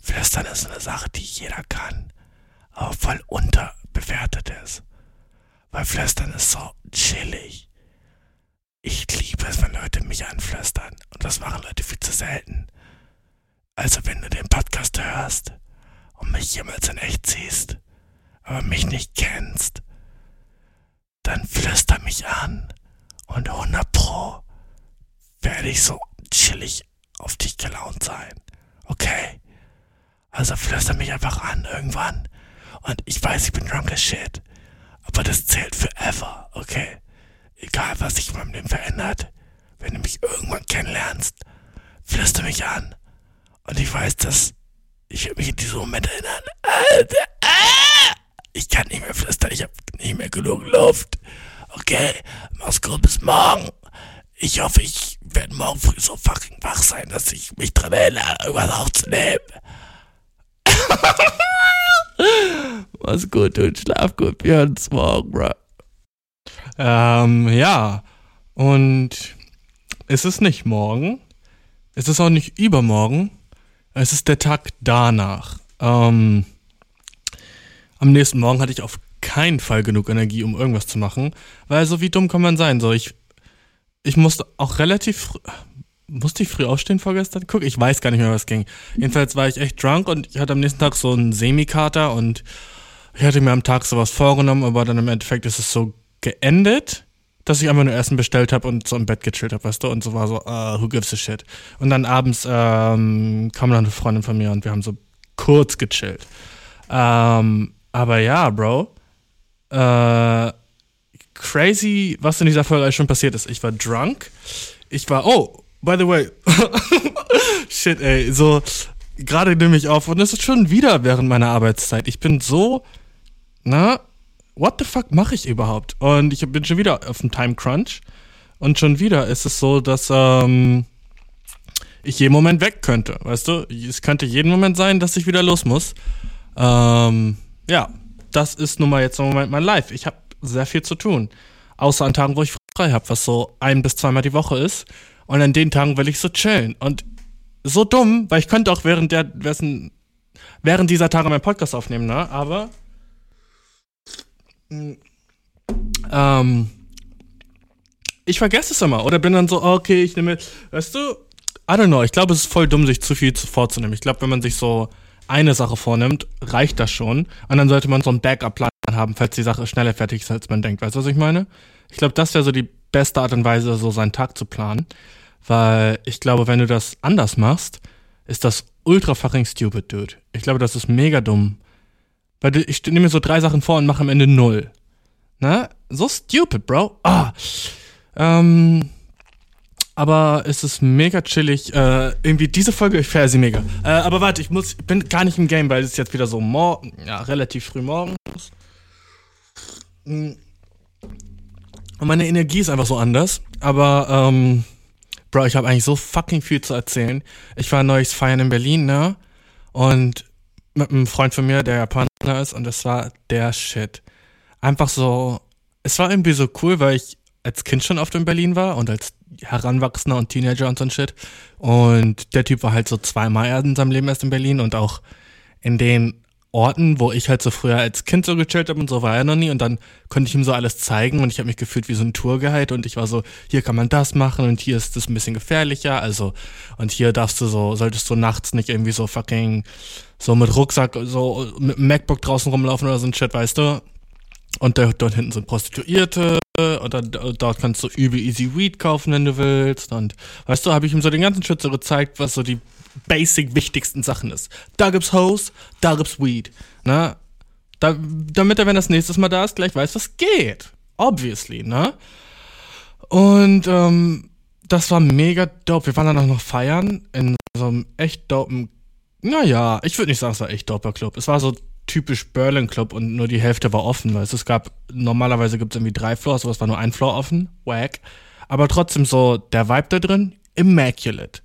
Flüstern ist eine Sache, die jeder kann. Aber voll unterbewertet ist. Weil Flüstern ist so chillig. Ich liebe es, wenn Leute mich anflüstern. Und das machen Leute viel zu selten. Also wenn du den Podcast hörst und mich jemals in echt siehst, aber mich nicht kennst, dann flüster mich an und 100 pro werde ich so chillig auf dich gelaunt sein. Okay? Also flüster mich einfach an irgendwann. Und ich weiß, ich bin drunk as shit. Aber das zählt forever, okay? Egal, was sich in meinem Leben verändert, wenn du mich irgendwann kennenlernst, flüster mich an. Und ich weiß, dass ich mich in diesem Moment erinnern. Alter, ah, ich kann nicht mehr flüstern, ich habe nicht mehr genug Luft. Okay, mach's gut bis morgen. Ich hoffe, ich werde morgen früh so fucking wach sein, dass ich mich dran erinnere, irgendwas aufzunehmen. [laughs] Mach's gut und schlaf gut. Wir hören uns morgen, bro. Ähm, ja. Und es ist nicht morgen. Es ist auch nicht übermorgen. Es ist der Tag danach. Ähm, am nächsten Morgen hatte ich auf keinen Fall genug Energie, um irgendwas zu machen. Weil so wie dumm kann man sein. So, ich, ich musste auch relativ früh. Musste ich früh aufstehen vorgestern? Guck, ich weiß gar nicht mehr, was ging. Jedenfalls war ich echt drunk und ich hatte am nächsten Tag so einen Semikater und ich hatte mir am Tag sowas vorgenommen, aber dann im Endeffekt ist es so geendet, dass ich einfach nur Essen bestellt habe und so im Bett gechillt habe, weißt du, und so war so, uh, who gives a shit. Und dann abends ähm, kam dann eine Freundin von mir und wir haben so kurz gechillt. Ähm, aber ja, Bro, äh, crazy, was in dieser Folge schon passiert ist. Ich war drunk, ich war, oh, by the way, [laughs] shit, ey, so, gerade nehme ich auf und es ist schon wieder während meiner Arbeitszeit. Ich bin so, na, what the fuck mache ich überhaupt? Und ich bin schon wieder auf dem Time Crunch und schon wieder ist es so, dass, ähm, ich jeden Moment weg könnte, weißt du? Es könnte jeden Moment sein, dass ich wieder los muss. Ähm, ja, das ist nun mal jetzt im Moment mein Life. Ich habe sehr viel zu tun. Außer an Tagen, wo ich frei habe, was so ein bis zweimal die Woche ist. Und an den Tagen will ich so chillen. Und so dumm, weil ich könnte auch während der, während dieser Tage meinen Podcast aufnehmen, ne? Aber ähm, ich vergesse es immer oder bin dann so, okay, ich nehme, weißt du, I don't know, ich glaube, es ist voll dumm, sich zu viel vorzunehmen. Ich glaube, wenn man sich so eine Sache vornimmt, reicht das schon. Und dann sollte man so einen Backup-Plan haben, falls die Sache schneller fertig ist, als man denkt. Weißt du, was ich meine? Ich glaube, das wäre so die beste Art und Weise, so seinen Tag zu planen. Weil ich glaube, wenn du das anders machst, ist das ultra fucking stupid, dude. Ich glaube, das ist mega dumm. Weil ich nehme mir so drei Sachen vor und mache am Ende null. Ne? So stupid, Bro. Ah. Ähm, aber es ist mega chillig. Äh, irgendwie diese Folge, ich feiere sie mega. Äh, aber warte, ich muss, ich bin gar nicht im Game, weil es ist jetzt wieder so morgen, ja, relativ früh morgens. Mm. Und meine Energie ist einfach so anders. Aber, ähm, Bro, ich habe eigentlich so fucking viel zu erzählen. Ich war neues feiern in Berlin, ne? Und mit einem Freund von mir, der Japaner ist, und das war der Shit. Einfach so, es war irgendwie so cool, weil ich als Kind schon oft in Berlin war und als Heranwachsender und Teenager und so ein Shit. Und der Typ war halt so zweimal in seinem Leben erst in Berlin und auch in den Orten, wo ich halt so früher als Kind so gechillt habe und so war er noch nie und dann konnte ich ihm so alles zeigen und ich habe mich gefühlt wie so ein Tourguide und ich war so, hier kann man das machen und hier ist das ein bisschen gefährlicher, also und hier darfst du so, solltest du nachts nicht irgendwie so fucking so mit Rucksack, so mit MacBook draußen rumlaufen oder so ein Shit, weißt du? Und da, dort hinten sind Prostituierte und dann, dort kannst du übel easy Weed kaufen, wenn du willst. Und weißt du, habe ich ihm so den ganzen Shit so gezeigt, was so die basic wichtigsten Sachen ist. Da gibt's Hose, da gibt's Weed. Ne? Da, damit er, wenn das nächstes Mal da ist, gleich weiß, was geht. Obviously, ne? Und ähm, das war mega dope. Wir waren dann auch noch feiern in so einem echt dopen, naja, ich würde nicht sagen, es war echt doper Club. Es war so typisch Berlin Club und nur die Hälfte war offen. Weil es gab, normalerweise gibt es irgendwie drei Floors, aber es war nur ein Floor offen. Wack. Aber trotzdem so, der Vibe da drin, immaculate.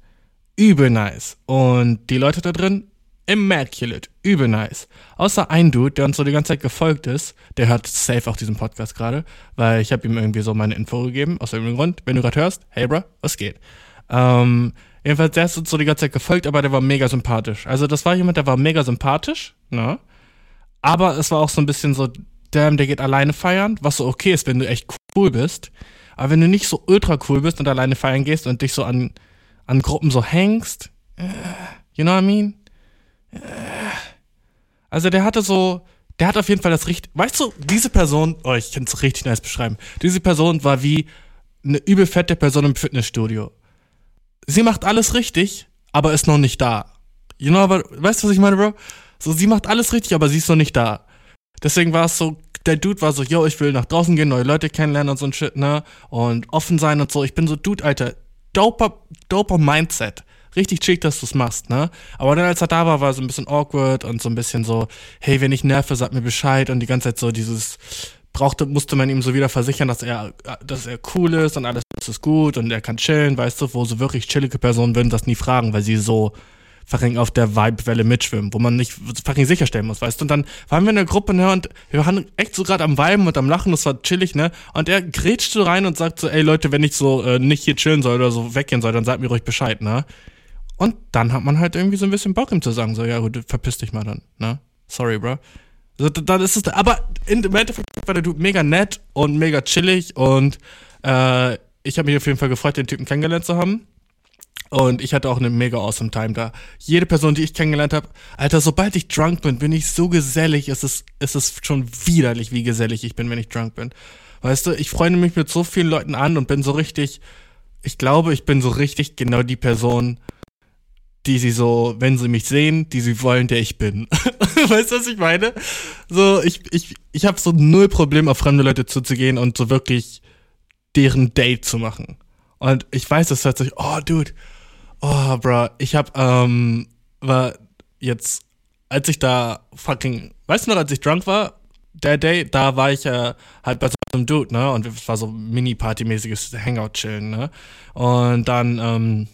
Übel nice. Und die Leute da drin, immaculate. Übel nice. Außer ein Dude, der uns so die ganze Zeit gefolgt ist, der hört safe auch diesen Podcast gerade, weil ich habe ihm irgendwie so meine Info gegeben, aus irgendeinem Grund. Wenn du gerade hörst, hey bro, was geht? Ähm, jedenfalls, der ist uns so die ganze Zeit gefolgt, aber der war mega sympathisch. Also das war jemand, der war mega sympathisch, ne? Aber es war auch so ein bisschen so, damn, der geht alleine feiern, was so okay ist, wenn du echt cool bist. Aber wenn du nicht so ultra cool bist und alleine feiern gehst und dich so an, an Gruppen so hängst, äh, you know what I mean? Äh, also der hatte so, der hat auf jeden Fall das richtig, weißt du, diese Person, oh, ich kann es richtig nice beschreiben. Diese Person war wie eine übel fette Person im Fitnessstudio. Sie macht alles richtig, aber ist noch nicht da. You know, aber, weißt du, was ich meine, Bro? So, sie macht alles richtig, aber sie ist noch nicht da. Deswegen war es so, der Dude war so, yo, ich will nach draußen gehen, neue Leute kennenlernen und so ein Shit, ne? Und offen sein und so. Ich bin so, Dude, Alter, doper, doper Mindset. Richtig chic, dass du's machst, ne? Aber dann, als er da war, war er so ein bisschen awkward und so ein bisschen so, hey, wenn ich nerve, sag mir Bescheid und die ganze Zeit so dieses, brauchte, musste man ihm so wieder versichern, dass er, dass er cool ist und alles ist gut und er kann chillen, weißt du, wo so wirklich chillige Personen würden das nie fragen, weil sie so fucking auf der Vibe-Welle mitschwimmen, wo man nicht fucking sicherstellen muss, weißt du? Und dann waren wir in der Gruppe, ne, und wir waren echt so gerade am Viben und am Lachen, das war chillig, ne? Und er grätscht so rein und sagt so, ey Leute, wenn ich so äh, nicht hier chillen soll oder so weggehen soll, dann sagt mir ruhig Bescheid, ne? Und dann hat man halt irgendwie so ein bisschen Bock, ihm zu sagen, so, ja gut, verpiss dich mal dann, ne? Sorry, bro. Dann ist es, aber im Endeffekt war der Dude mega nett und mega chillig und äh, ich habe mich auf jeden Fall gefreut, den Typen kennengelernt zu haben. Und ich hatte auch eine mega awesome Time da. Jede Person, die ich kennengelernt habe, Alter, sobald ich drunk bin, bin ich so gesellig. Es ist, es ist schon widerlich, wie gesellig ich bin, wenn ich drunk bin. Weißt du, ich freue mich mit so vielen Leuten an und bin so richtig, ich glaube, ich bin so richtig genau die Person, die sie so, wenn sie mich sehen, die sie wollen, der ich bin. [laughs] weißt du, was ich meine? So, ich, ich, ich habe so null Problem, auf fremde Leute zuzugehen und so wirklich deren Date zu machen. Und ich weiß, das hört sich, oh, Dude, oh, bro, ich hab, ähm, war jetzt, als ich da fucking, weißt du noch, als ich drunk war, der Day, da war ich äh, halt bei so einem Dude, ne? Und es war so Mini-Party-mäßiges Hangout-Chillen, ne? Und dann, ähm,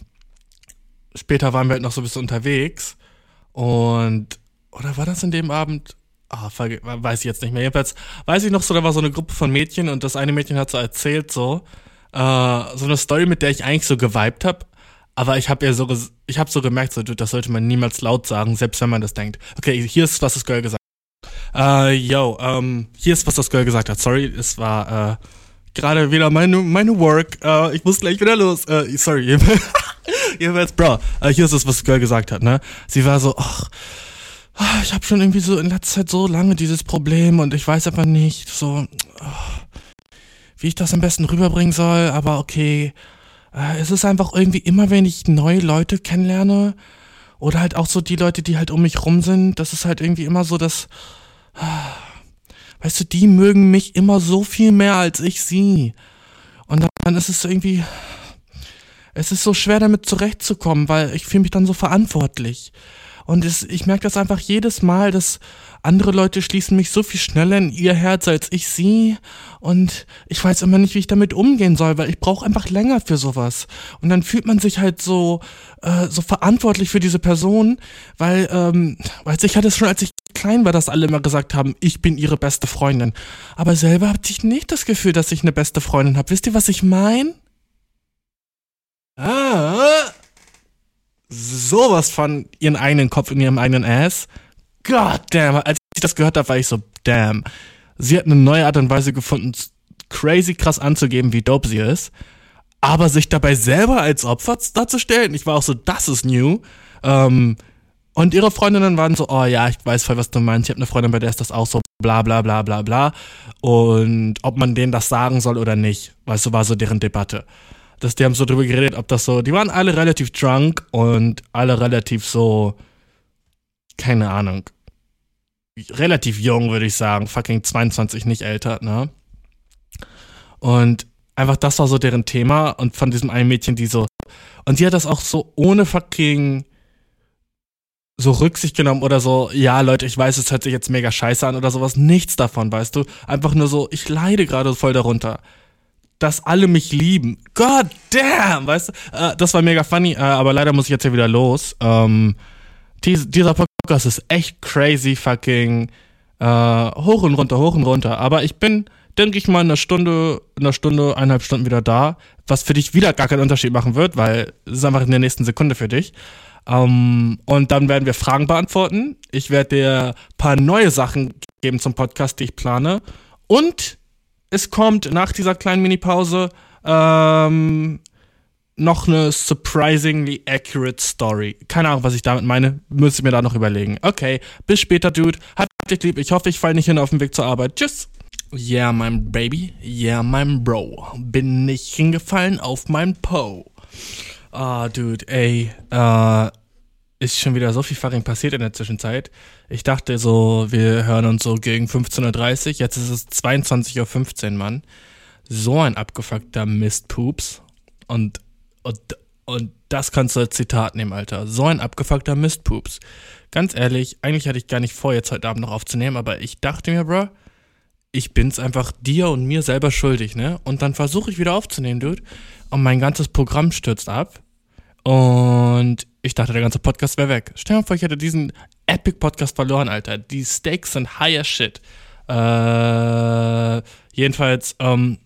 später waren wir halt noch so ein bisschen unterwegs. Und, oder war das in dem Abend? Ah, weiß ich jetzt nicht mehr. Jedenfalls weiß ich noch so, da war so eine Gruppe von Mädchen und das eine Mädchen hat so erzählt, so, äh, so eine Story, mit der ich eigentlich so geweibt habe. Aber ich habe ja so, ich habe so gemerkt, so, das sollte man niemals laut sagen, selbst wenn man das denkt. Okay, hier ist, was das Girl gesagt hat. Äh, yo, ähm, hier ist, was das Girl gesagt hat. Sorry, es war, äh, gerade wieder meine, meine Work. Äh, ich muss gleich wieder los. Äh, sorry. [laughs] Jedenfalls, Bro, äh, hier ist es, was das Girl gesagt hat, ne? Sie war so, ach, ah, ich habe schon irgendwie so in letzter Zeit so lange dieses Problem und ich weiß einfach nicht, so, oh, wie ich das am besten rüberbringen soll, aber okay. Äh, es ist einfach irgendwie immer, wenn ich neue Leute kennenlerne oder halt auch so die Leute, die halt um mich rum sind, das ist halt irgendwie immer so, dass, weißt du, die mögen mich immer so viel mehr als ich sie. Und dann ist es irgendwie, es ist so schwer damit zurechtzukommen, weil ich fühle mich dann so verantwortlich. Und es, ich merke das einfach jedes Mal, dass andere Leute schließen mich so viel schneller in ihr Herz als ich sie. Und ich weiß immer nicht, wie ich damit umgehen soll, weil ich brauche einfach länger für sowas. Und dann fühlt man sich halt so, äh, so verantwortlich für diese Person, weil, ähm, weiß ich hatte es schon, als ich klein war, dass alle immer gesagt haben, ich bin ihre beste Freundin. Aber selber hatte ich nicht das Gefühl, dass ich eine beste Freundin habe. Wisst ihr, was ich meine? Ah, sowas von ihren eigenen Kopf in ihrem eigenen Ass. God damn, als ich das gehört habe, war ich so, damn. Sie hat eine neue Art und Weise gefunden, crazy krass anzugeben, wie dope sie ist. Aber sich dabei selber als Opfer darzustellen, ich war auch so, das ist new. Ähm, und ihre Freundinnen waren so, oh ja, ich weiß voll, was du meinst. Ich habe eine Freundin, bei der ist das auch so, bla bla bla bla bla. Und ob man denen das sagen soll oder nicht, weißt du, war so deren Debatte dass die haben so drüber geredet, ob das so, die waren alle relativ drunk und alle relativ so, keine Ahnung, relativ jung, würde ich sagen, fucking 22, nicht älter, ne? Und einfach das war so deren Thema und von diesem einen Mädchen, die so, und die hat das auch so ohne fucking so Rücksicht genommen oder so, ja Leute, ich weiß, es hört sich jetzt mega scheiße an oder sowas, nichts davon, weißt du? Einfach nur so, ich leide gerade voll darunter dass alle mich lieben. God damn, weißt du? Äh, das war mega funny, äh, aber leider muss ich jetzt hier wieder los. Ähm, dies, dieser Podcast ist echt crazy fucking äh, hoch und runter, hoch und runter. Aber ich bin, denke ich mal, in einer Stunde, in einer Stunde, eineinhalb Stunden wieder da, was für dich wieder gar keinen Unterschied machen wird, weil es ist einfach in der nächsten Sekunde für dich. Um, und dann werden wir Fragen beantworten. Ich werde dir paar neue Sachen geben zum Podcast, die ich plane. Und es kommt nach dieser kleinen Mini-Pause ähm, noch eine surprisingly accurate Story. Keine Ahnung, was ich damit meine. Müsste ich mir da noch überlegen. Okay, bis später, Dude. Hat dich lieb. Ich hoffe, ich falle nicht hin auf dem Weg zur Arbeit. Tschüss. Yeah, mein Baby. Yeah, mein Bro. Bin nicht hingefallen auf mein Po. Ah, Dude, ey. Äh, ist schon wieder so viel fucking passiert in der Zwischenzeit. Ich dachte so, wir hören uns so gegen 15.30 Uhr. Jetzt ist es 22.15 Uhr, Mann. So ein abgefuckter Mistpups. Und, und, und das kannst du als Zitat nehmen, Alter. So ein abgefuckter Mistpups. Ganz ehrlich, eigentlich hatte ich gar nicht vor, jetzt heute Abend noch aufzunehmen, aber ich dachte mir, Bro, ich bin's einfach dir und mir selber schuldig, ne? Und dann versuche ich wieder aufzunehmen, Dude. Und mein ganzes Programm stürzt ab. Und ich dachte, der ganze Podcast wäre weg. Stell dir vor, ich hätte diesen Epic Podcast verloren, Alter. Die Stakes sind higher shit. Äh, jedenfalls, ähm,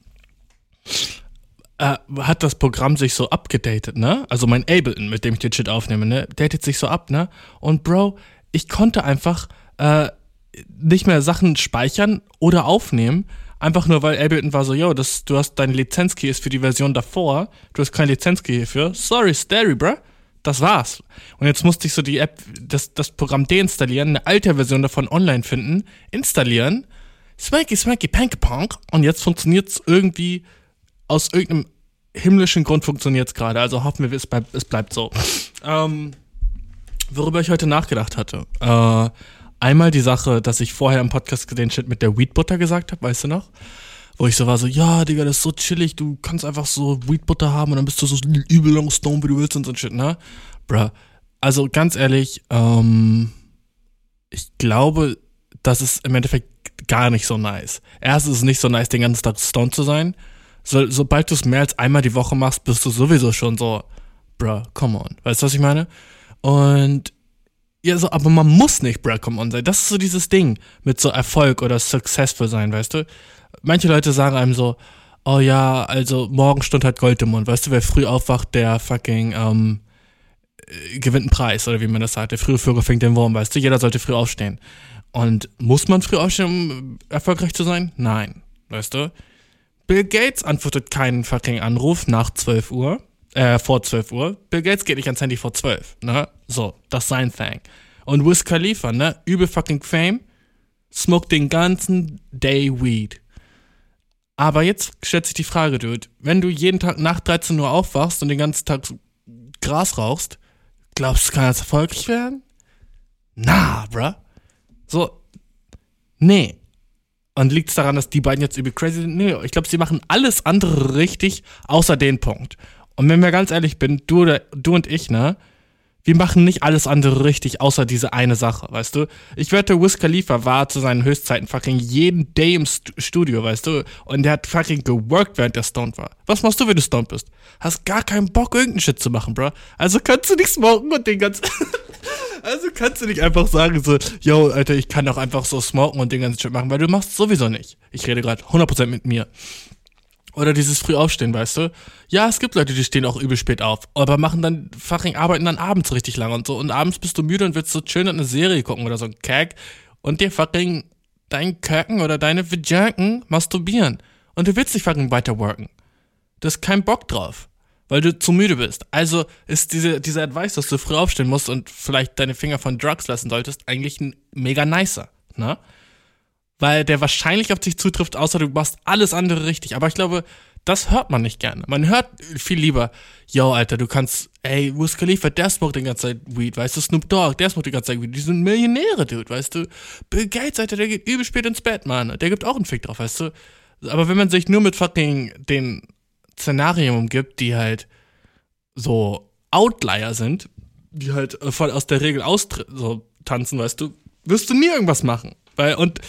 äh, hat das Programm sich so abgedatet, ne? Also mein Ableton, mit dem ich den Shit aufnehme, ne? Datet sich so ab, ne? Und Bro, ich konnte einfach äh, nicht mehr Sachen speichern oder aufnehmen, einfach nur weil Ableton war so, yo, das, du hast deine Lizenzkey ist für die Version davor, du hast keine Lizenzkey hierfür. Sorry, Stary, bruh das war's. Und jetzt musste ich so die App, das, das Programm deinstallieren, eine alte Version davon online finden, installieren, swanky, swanky, pank, punk, und jetzt funktioniert's irgendwie, aus irgendeinem himmlischen Grund funktioniert's gerade, also hoffen wir, es bleibt, es bleibt so. Ähm, worüber ich heute nachgedacht hatte, äh, einmal die Sache, dass ich vorher im Podcast den Shit mit der Weedbutter gesagt habe, weißt du noch? wo ich so war, so, ja, Digga, das ist so chillig, du kannst einfach so Weedbutter haben und dann bist du so übel long stone, wie du willst und so ein Shit, ne? Bruh. Also ganz ehrlich, ähm, ich glaube, das ist im Endeffekt gar nicht so nice. Erstens ist es nicht so nice, den ganzen Tag stone zu sein. So, sobald du es mehr als einmal die Woche machst, bist du sowieso schon so, bruh, come on. Weißt du, was ich meine? Und ja, so, aber man muss nicht bruh, come on sein. Das ist so dieses Ding mit so Erfolg oder successful sein, weißt du? Manche Leute sagen einem so, oh ja, also morgen stund halt Gold im Mund, weißt du, wer früh aufwacht, der fucking, ähm, äh, gewinnt einen Preis, oder wie man das sagt. Der frühe Vögel fängt den Wurm, weißt du, jeder sollte früh aufstehen. Und muss man früh aufstehen, um erfolgreich zu sein? Nein, weißt du? Bill Gates antwortet keinen fucking Anruf nach 12 Uhr, äh, vor 12 Uhr. Bill Gates geht nicht ans Handy vor 12, ne? So, das ist sein Thing. Und Wiz Khalifa, ne? Übel fucking Fame, smoked den ganzen Day Weed. Aber jetzt stellt sich die Frage, Dude, wenn du jeden Tag nach 13 Uhr aufwachst und den ganzen Tag Gras rauchst, glaubst du, kann das erfolgreich werden? Na, bruh. So, nee. Und liegt es daran, dass die beiden jetzt übel crazy sind? Nee, ich glaube, sie machen alles andere richtig, außer den Punkt. Und wenn wir ganz ehrlich bin, du, oder, du und ich, ne? Wir machen nicht alles andere richtig, außer diese eine Sache, weißt du? Ich wette, Wiz Khalifa war zu seinen Höchstzeiten fucking jeden Day im St Studio, weißt du? Und der hat fucking geworkt, während der stoned war. Was machst du, wenn du stoned bist? Hast gar keinen Bock, irgendeinen Shit zu machen, bro. Also kannst du nicht smoken und den ganzen... [laughs] Also kannst du nicht einfach sagen so, yo, Alter, ich kann doch einfach so smoken und den ganzen Shit machen, weil du machst sowieso nicht. Ich rede gerade 100% mit mir. Oder dieses früh aufstehen, weißt du? Ja, es gibt Leute, die stehen auch übel spät auf, aber machen dann fucking arbeiten dann abends richtig lang und so und abends bist du müde und willst so schön eine Serie gucken oder so ein Kack und dir fucking deinen Köcken oder deine Vajunken masturbieren und du willst nicht fucking weiter worken. Du hast keinen Bock drauf weil du zu müde bist. Also ist diese, dieser Advice, dass du früh aufstehen musst und vielleicht deine Finger von Drugs lassen solltest, eigentlich ein mega nicer, ne? Weil der wahrscheinlich auf dich zutrifft, außer du machst alles andere richtig. Aber ich glaube, das hört man nicht gerne. Man hört viel lieber, yo, Alter, du kannst, ey, Wiz Khalifa, der smoked die ganze Zeit Weed, weißt du, Snoop Dogg, der smoked die ganze Zeit Weed, die sind Millionäre, Dude, weißt du. Bill Gates, Alter, der geht übel spät ins Bett, Mann, der gibt auch einen Fick drauf, weißt du. Aber wenn man sich nur mit fucking den Szenarien umgibt, die halt so Outlier sind, die halt voll aus der Regel so tanzen, weißt du, wirst du nie irgendwas machen. Weil, und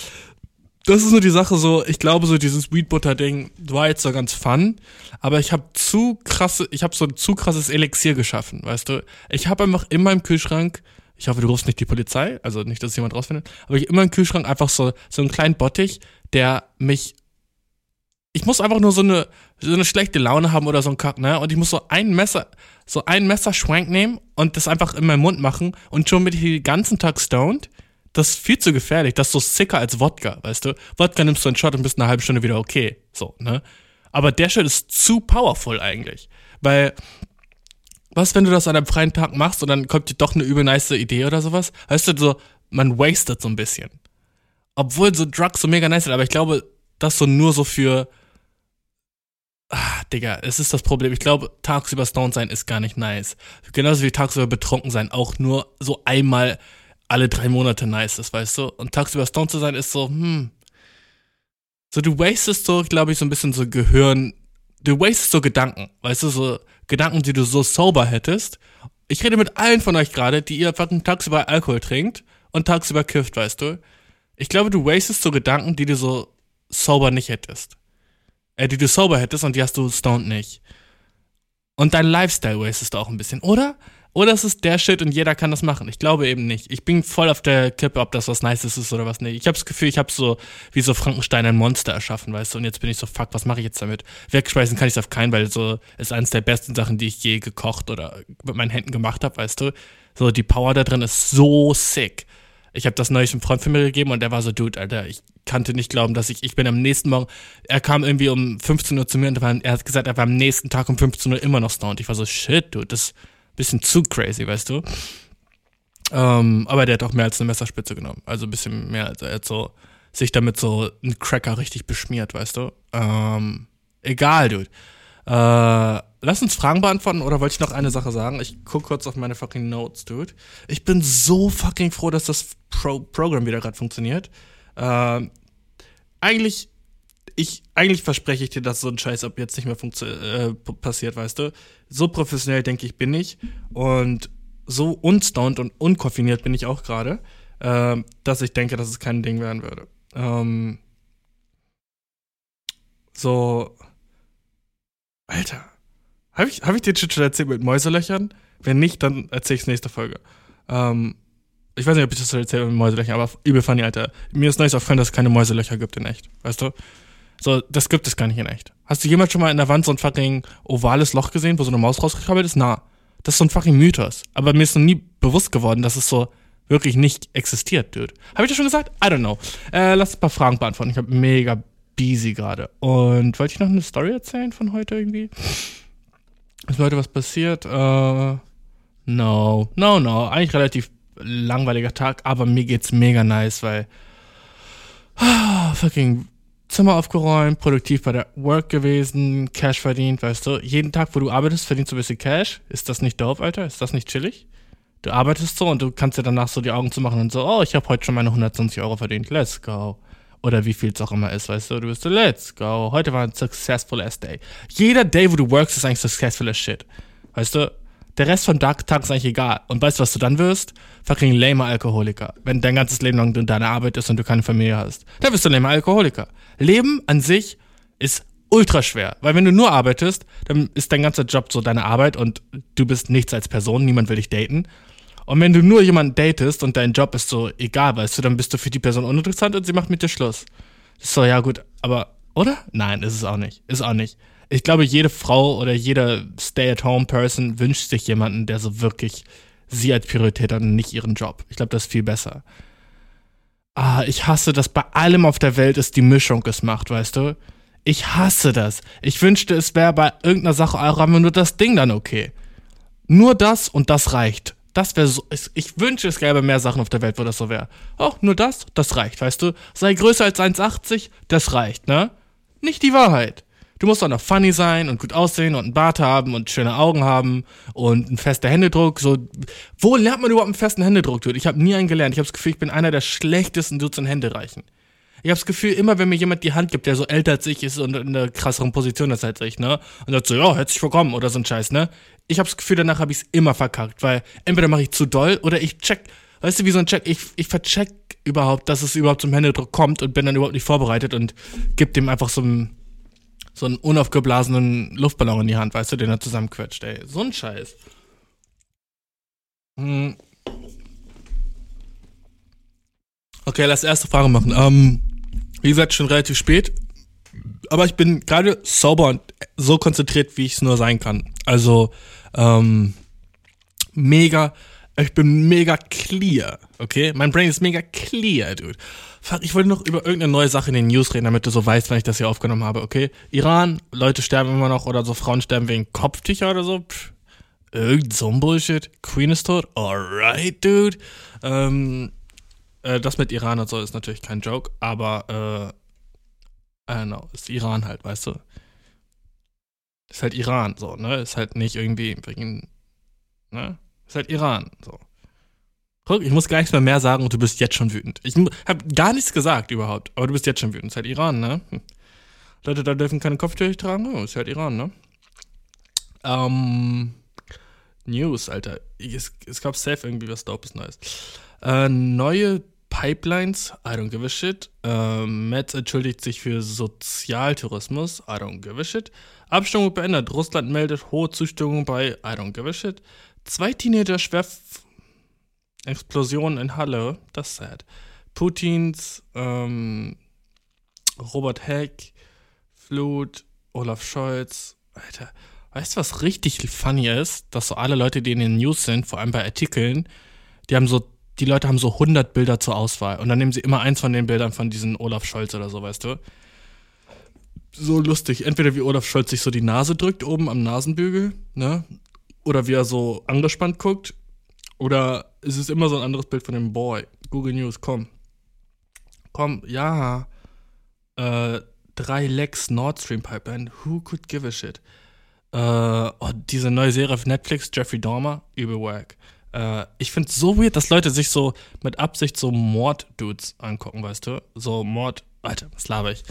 das ist nur die Sache so, ich glaube so dieses Weed Butter Ding war jetzt so ganz fun, aber ich habe zu krasse, ich habe so ein zu krasses Elixier geschaffen, weißt du? Ich habe einfach in meinem Kühlschrank, ich hoffe, du rufst nicht die Polizei, also nicht, dass jemand rausfindet, aber ich immer im Kühlschrank einfach so so einen kleinen Bottich, der mich ich muss einfach nur so eine, so eine schlechte Laune haben oder so ein Kack, ne? Und ich muss so ein Messer, so ein Messerschwank nehmen und das einfach in meinen Mund machen und schon bin ich den ganzen Tag stoned. Das ist viel zu gefährlich. Das ist so sicker als Wodka, weißt du? Wodka nimmst du einen Shot und bist eine halbe Stunde wieder okay. So, ne? Aber der Shit ist zu powerful eigentlich. Weil, was, wenn du das an einem freien Tag machst und dann kommt dir doch eine übel nice Idee oder sowas? Weißt du, so, man wastet so ein bisschen. Obwohl so Drugs so mega nice sind, aber ich glaube, das so nur so für Ah, Digga, es ist das Problem. Ich glaube, tagsüber stoned sein ist gar nicht nice. Genauso wie tagsüber betrunken sein auch nur so einmal alle drei Monate nice ist, weißt du? Und tagsüber stoned zu sein ist so, hm. So, du wastest so, glaube ich, so ein bisschen so Gehirn. Du wastest so Gedanken, weißt du, so Gedanken, die du so sober hättest. Ich rede mit allen von euch gerade, die ihr fucking tagsüber Alkohol trinkt und tagsüber kifft, weißt du? Ich glaube, du wastest so Gedanken, die du so sober nicht hättest äh, die du sober hättest und die hast du stoned nicht. Und dein Lifestyle wastest du auch ein bisschen, oder? Oder ist es der Shit und jeder kann das machen? Ich glaube eben nicht. Ich bin voll auf der Kippe, ob das was Nices ist oder was nicht. Ich habe das Gefühl, ich habe so wie so Frankenstein ein Monster erschaffen, weißt du? Und jetzt bin ich so, fuck, was mache ich jetzt damit? Wegspeisen kann ich es auf keinen, weil so ist eines der besten Sachen, die ich je gekocht oder mit meinen Händen gemacht habe, weißt du? So die Power da drin ist so sick. Ich habe das neulich einem Freund von mir gegeben und der war so, Dude, Alter, ich konnte nicht glauben, dass ich, ich bin am nächsten Morgen, er kam irgendwie um 15 Uhr zu mir und er hat gesagt, er war am nächsten Tag um 15 Uhr immer noch stoned. Ich war so, shit, Dude, das ist bisschen zu crazy, weißt du? Ähm, aber der hat auch mehr als eine Messerspitze genommen. Also ein bisschen mehr, also er hat so, sich damit so einen Cracker richtig beschmiert, weißt du? Ähm, egal, Dude. Äh, lass uns Fragen beantworten oder wollte ich noch eine Sache sagen? Ich guck kurz auf meine fucking Notes, dude. Ich bin so fucking froh, dass das Pro Programm wieder gerade funktioniert. Äh, eigentlich, ich, eigentlich verspreche ich dir, dass so ein Scheiß ab jetzt nicht mehr äh, passiert, weißt du? So professionell, denke ich, bin ich. Und so unstoned und unkoffiniert bin ich auch gerade, äh, dass ich denke, dass es kein Ding werden würde. Ähm, so. Alter. Habe ich, hab ich dir schon erzählt mit Mäuselöchern? Wenn nicht, dann erzähle ich es nächste Folge. Ähm, ich weiß nicht, ob ich das schon erzählt mit Mäuselöchern, aber übel funny, Alter. Mir ist nice aufgefallen, dass es keine Mäuselöcher gibt in echt. Weißt du? So, das gibt es gar nicht in echt. Hast du jemals schon mal in der Wand so ein fucking ovales Loch gesehen, wo so eine Maus rausgekrabbelt ist? Na. Das ist so ein fucking Mythos. Aber mir ist noch nie bewusst geworden, dass es so wirklich nicht existiert, dude. Habe ich das schon gesagt? I don't know. Äh, lass ein paar Fragen beantworten. Ich habe mega busy gerade. Und wollte ich noch eine Story erzählen von heute irgendwie? Ist heute was passiert? Äh, no. No, no. Eigentlich relativ langweiliger Tag, aber mir geht's mega nice, weil ah, fucking Zimmer aufgeräumt, produktiv bei der Work gewesen, Cash verdient, weißt du. Jeden Tag, wo du arbeitest, verdienst du ein bisschen Cash. Ist das nicht dope, Alter? Ist das nicht chillig? Du arbeitest so und du kannst dir danach so die Augen zu machen und so, oh, ich habe heute schon meine 120 Euro verdient, let's go. Oder wie viel es auch immer ist, weißt du, du bist so, let's go. Heute war ein successful ass day. Jeder Day, wo du workst, ist eigentlich successful as shit. Weißt du, der Rest vom Tag, Tag ist eigentlich egal. Und weißt du, was du dann wirst? Fucking lamer Alkoholiker. Wenn dein ganzes Leben lang deine Arbeit ist und du keine Familie hast. Dann bist du lamer Alkoholiker. Leben an sich ist ultra schwer. Weil wenn du nur arbeitest, dann ist dein ganzer Job so deine Arbeit und du bist nichts als Person, niemand will dich daten. Und wenn du nur jemanden datest und dein Job ist so egal, weißt du, dann bist du für die Person uninteressant und sie macht mit dir Schluss. So, ja gut, aber, oder? Nein, ist es auch nicht. Ist auch nicht ich glaube, jede Frau oder jeder Stay-at-home-Person wünscht sich jemanden, der so wirklich sie als Priorität hat und nicht ihren Job. Ich glaube, das ist viel besser. Ah, ich hasse, dass bei allem auf der Welt es die Mischung es macht, weißt du? Ich hasse das. Ich wünschte, es wäre bei irgendeiner Sache auch einfach nur das Ding dann okay. Nur das und das reicht. Das wäre so. Ich wünsche, es gäbe mehr Sachen auf der Welt, wo das so wäre. Oh, nur das, das reicht, weißt du? Sei größer als 1,80, das reicht, ne? Nicht die Wahrheit. Du musst auch noch funny sein und gut aussehen und einen Bart haben und schöne Augen haben und einen festen Händedruck. So, wo lernt man überhaupt einen festen Händedruck? Dude? Ich habe nie einen gelernt. Ich habe das Gefühl, ich bin einer der schlechtesten Dudes in Hände reichen. Ich habe das Gefühl, immer wenn mir jemand die Hand gibt, der so älter als ich ist und in einer krasseren Position ist als ich, ne? Und sagt so, ja, herzlich willkommen oder so ein Scheiß, ne? Ich habe das Gefühl, danach habe ich es immer verkackt, weil entweder mache ich zu doll oder ich check, weißt du, wie so ein Check, ich, ich vercheck überhaupt, dass es überhaupt zum Händedruck kommt und bin dann überhaupt nicht vorbereitet und gib dem einfach so ein so einen unaufgeblasenen Luftballon in die Hand, weißt du, den er zusammenquetscht, ey. So ein Scheiß. Hm. Okay, lass erste Frage machen. Ähm, wie gesagt, schon relativ spät. Aber ich bin gerade sauber und so konzentriert, wie ich es nur sein kann. Also, ähm, mega, ich bin mega clear, okay? Mein Brain ist mega clear, dude. Fuck, ich wollte noch über irgendeine neue Sache in den News reden, damit du so weißt, wann ich das hier aufgenommen habe, okay? Iran, Leute sterben immer noch oder so Frauen sterben wegen Kopftücher oder so. Pff, irgend so ein Bullshit. Queen ist tot. Alright, dude. Ähm, äh, das mit Iran und so ist natürlich kein Joke, aber äh, I don't know, ist Iran halt, weißt du? Ist halt Iran, so, ne? Ist halt nicht irgendwie wegen, ne? Ist halt Iran, so. Guck, ich muss gar nichts mehr, mehr sagen und du bist jetzt schon wütend. Ich habe gar nichts gesagt überhaupt, aber du bist jetzt schon wütend. Ist halt Iran, ne? Hm. Leute da dürfen keine Kopftücher tragen. Oh, ist halt Iran, ne? Ähm, News, Alter. Es, es gab safe irgendwie was Dopes Neues. Äh, neue Pipelines, I don't give a shit. Äh, Metz entschuldigt sich für Sozialtourismus, I don't give a shit. Abstimmung beendet. Russland meldet hohe Zustimmung bei I don't give a shit. Zwei Teenager schwer Explosion in Halle, das ist sad. Putins, ähm, Robert Heck, Flut, Olaf Scholz, Alter. Weißt du, was richtig funny ist? Dass so alle Leute, die in den News sind, vor allem bei Artikeln, die haben so, die Leute haben so 100 Bilder zur Auswahl. Und dann nehmen sie immer eins von den Bildern von diesen Olaf Scholz oder so, weißt du? So lustig. Entweder wie Olaf Scholz sich so die Nase drückt oben am Nasenbügel, ne? Oder wie er so angespannt guckt. Oder es ist immer so ein anderes Bild von dem Boy. Google News, komm. Komm, ja. Äh, drei Lecks Nord Stream Pipeline. Who could give a shit? Äh, oh, diese neue Serie auf Netflix, Jeffrey Dahmer, übel wack. Äh, ich find's so weird, dass Leute sich so mit Absicht so Mord-Dudes angucken, weißt du? So Mord, Alter, was laber ich?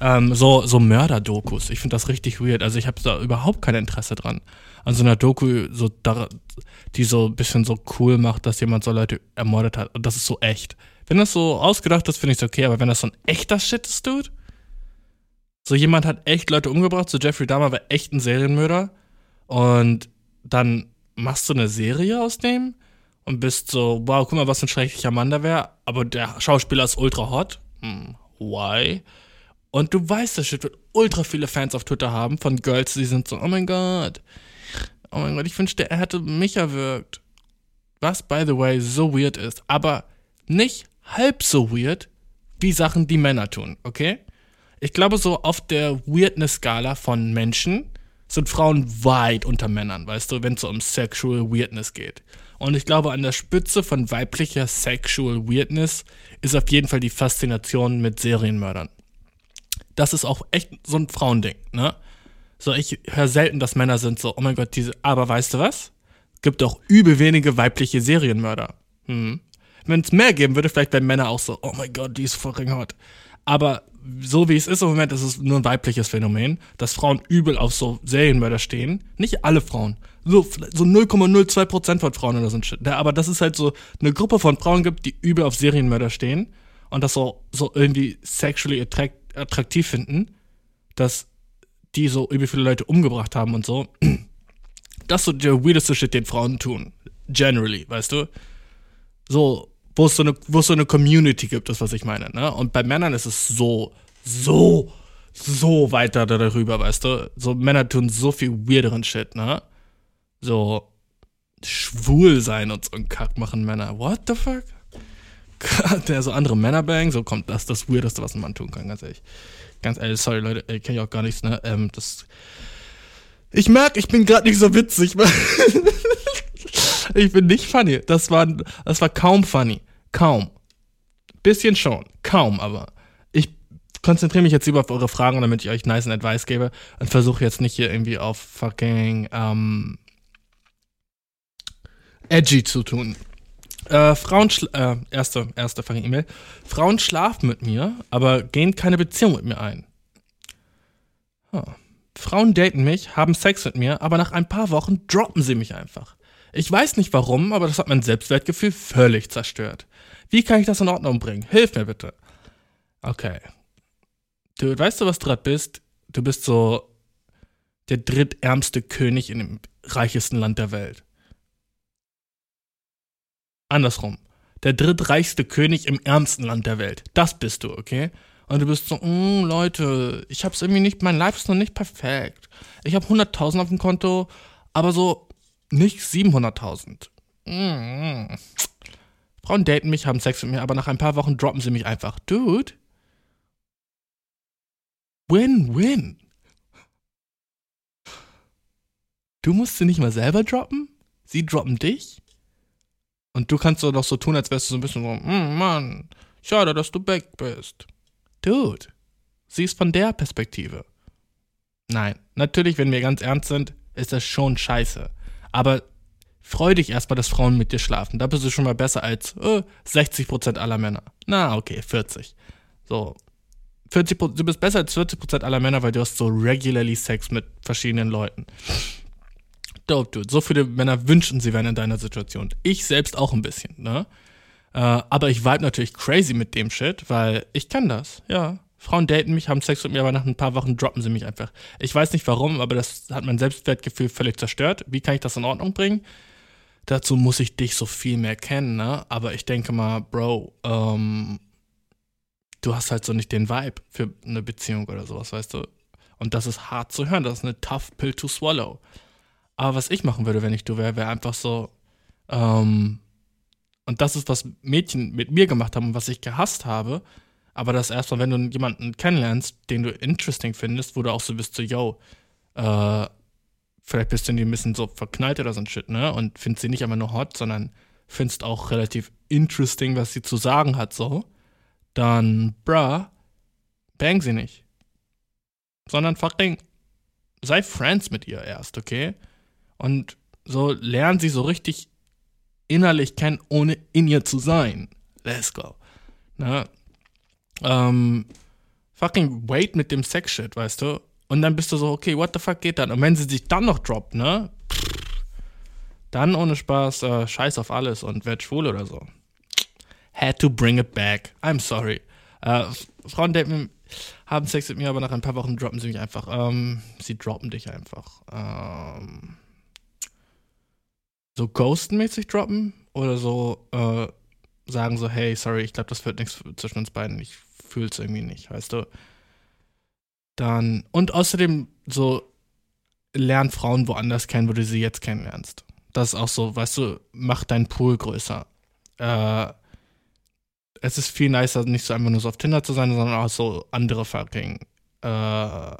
Ähm, so, so Mörder-Dokus. Ich finde das richtig weird. Also ich habe da überhaupt kein Interesse dran. An so einer Doku, so da, die so ein bisschen so cool macht, dass jemand so Leute ermordet hat. Und das ist so echt. Wenn das so ausgedacht ist, finde ich es okay, aber wenn das so ein echter Shit ist, Dude. So jemand hat echt Leute umgebracht, so Jeffrey Dahmer war echt ein Serienmörder. Und dann machst du eine Serie aus dem und bist so, wow, guck mal, was ein schrecklicher Mann da wäre. Aber der Schauspieler ist ultra hot. Hm, why? Und du weißt, das Shit wird ultra viele Fans auf Twitter haben von Girls, die sind so, oh mein Gott, oh mein Gott, ich wünschte, er hätte mich erwürgt. Was, by the way, so weird ist. Aber nicht halb so weird wie Sachen, die Männer tun, okay? Ich glaube, so auf der Weirdness-Skala von Menschen sind Frauen weit unter Männern, weißt du, wenn es so um Sexual Weirdness geht. Und ich glaube, an der Spitze von weiblicher Sexual Weirdness ist auf jeden Fall die Faszination mit Serienmördern. Das ist auch echt so ein Frauending, ne? So, ich höre selten, dass Männer sind so, oh mein Gott, diese, aber weißt du was? Gibt auch übel wenige weibliche Serienmörder. Hm. Wenn es mehr geben würde, vielleicht wären Männer auch so, oh mein Gott, die ist fucking hot. Aber so wie es ist im Moment, ist es nur ein weibliches Phänomen, dass Frauen übel auf so Serienmörder stehen. Nicht alle Frauen. So, so 0,02% von Frauen oder so ein Shit. Aber dass es halt so eine Gruppe von Frauen gibt, die übel auf Serienmörder stehen und das so, so irgendwie sexually attract, attraktiv finden, dass die so übel viele Leute umgebracht haben und so. [clears throat] Das ist so der weirdeste Shit, den Frauen tun. Generally, weißt du? So, wo es so eine, wo es so eine Community gibt, ist, was ich meine. Ne? Und bei Männern ist es so, so, so weiter darüber, weißt du? So Männer tun so viel weirderen Shit, ne? So schwul sein und so einen Kack machen Männer. What the fuck? [laughs] Der so andere Männer bang, so kommt das das Weirdeste, was ein Mann tun kann, ganz ehrlich. Ganz ehrlich, sorry Leute, ich kenne ich auch gar nichts, ne? Ähm, das. Ich merke, ich bin gerade nicht so witzig. [laughs] ich bin nicht funny. Das war, das war kaum funny. Kaum. Bisschen schon. Kaum, aber. Ich konzentriere mich jetzt lieber auf eure Fragen, damit ich euch nice Advice gebe und versuche jetzt nicht hier irgendwie auf fucking ähm, edgy zu tun. Äh, Frauen, äh, erste, erste fucking E-Mail. Frauen schlafen mit mir, aber gehen keine Beziehung mit mir ein. Huh. Frauen daten mich, haben Sex mit mir, aber nach ein paar Wochen droppen sie mich einfach. Ich weiß nicht warum, aber das hat mein Selbstwertgefühl völlig zerstört. Wie kann ich das in Ordnung bringen? Hilf mir bitte. Okay. Du weißt du, was du gerade bist? Du bist so der drittärmste König in dem reichesten Land der Welt. Andersrum. Der drittreichste König im ärmsten Land der Welt. Das bist du, okay? Und du bist so, mm, Leute, ich hab's irgendwie nicht, mein Life ist noch nicht perfekt. Ich habe 100.000 auf dem Konto, aber so nicht 700.000. Mm. Frauen daten mich, haben Sex mit mir, aber nach ein paar Wochen droppen sie mich einfach. Dude. Win-win. Du musst sie nicht mal selber droppen? Sie droppen dich? Und du kannst so noch so tun, als wärst du so ein bisschen so, mm, Mann, schade, dass du weg bist. Dude, sie ist von der Perspektive. Nein, natürlich, wenn wir ganz ernst sind, ist das schon scheiße. Aber freu dich erstmal, dass Frauen mit dir schlafen. Da bist du schon mal besser als äh, 60% aller Männer. Na, okay, 40. So. 40, du bist besser als 40% aller Männer, weil du hast so regularly Sex mit verschiedenen Leuten dope, dude. So viele Männer wünschen, sie wären in deiner Situation. Ich selbst auch ein bisschen, ne? Äh, aber ich vibe natürlich crazy mit dem Shit, weil ich kann das, ja. Frauen daten mich, haben Sex mit mir, aber nach ein paar Wochen droppen sie mich einfach. Ich weiß nicht warum, aber das hat mein Selbstwertgefühl völlig zerstört. Wie kann ich das in Ordnung bringen? Dazu muss ich dich so viel mehr kennen, ne? Aber ich denke mal, Bro, ähm, du hast halt so nicht den Vibe für eine Beziehung oder sowas, weißt du? Und das ist hart zu hören, das ist eine tough pill to swallow. Aber was ich machen würde, wenn ich du wäre, wäre einfach so, ähm, und das ist, was Mädchen mit mir gemacht haben und was ich gehasst habe. Aber das erstmal, wenn du jemanden kennenlernst, den du interesting findest, wo du auch so bist, so, yo, äh, vielleicht bist du in die ein bisschen so verknallt oder so ein Shit, ne? Und findest sie nicht einfach nur hot, sondern findest auch relativ interesting, was sie zu sagen hat, so. Dann, bruh, bang sie nicht. Sondern fucking sei Friends mit ihr erst, okay? Und so lernen sie so richtig innerlich kennen, ohne in ihr zu sein. Let's go. Na, ähm, fucking wait mit dem Sex-Shit, weißt du? Und dann bist du so, okay, what the fuck geht dann? Und wenn sie sich dann noch droppt, ne? Dann ohne Spaß, äh, scheiß auf alles und werd schwul oder so. Had to bring it back. I'm sorry. Äh, Frauen daten, haben Sex mit mir, aber nach ein paar Wochen droppen sie mich einfach. Ähm, sie droppen dich einfach. Ähm, so ghostenmäßig droppen oder so äh, sagen so, hey, sorry, ich glaube, das wird nichts zwischen uns beiden. Ich fühle es irgendwie nicht, weißt du. Dann, und außerdem so, lern Frauen woanders kennen, wo du sie jetzt kennenlernst. Das ist auch so, weißt du, mach deinen Pool größer. Äh, es ist viel nicer, nicht so einfach nur so auf Tinder zu sein, sondern auch so andere fucking äh,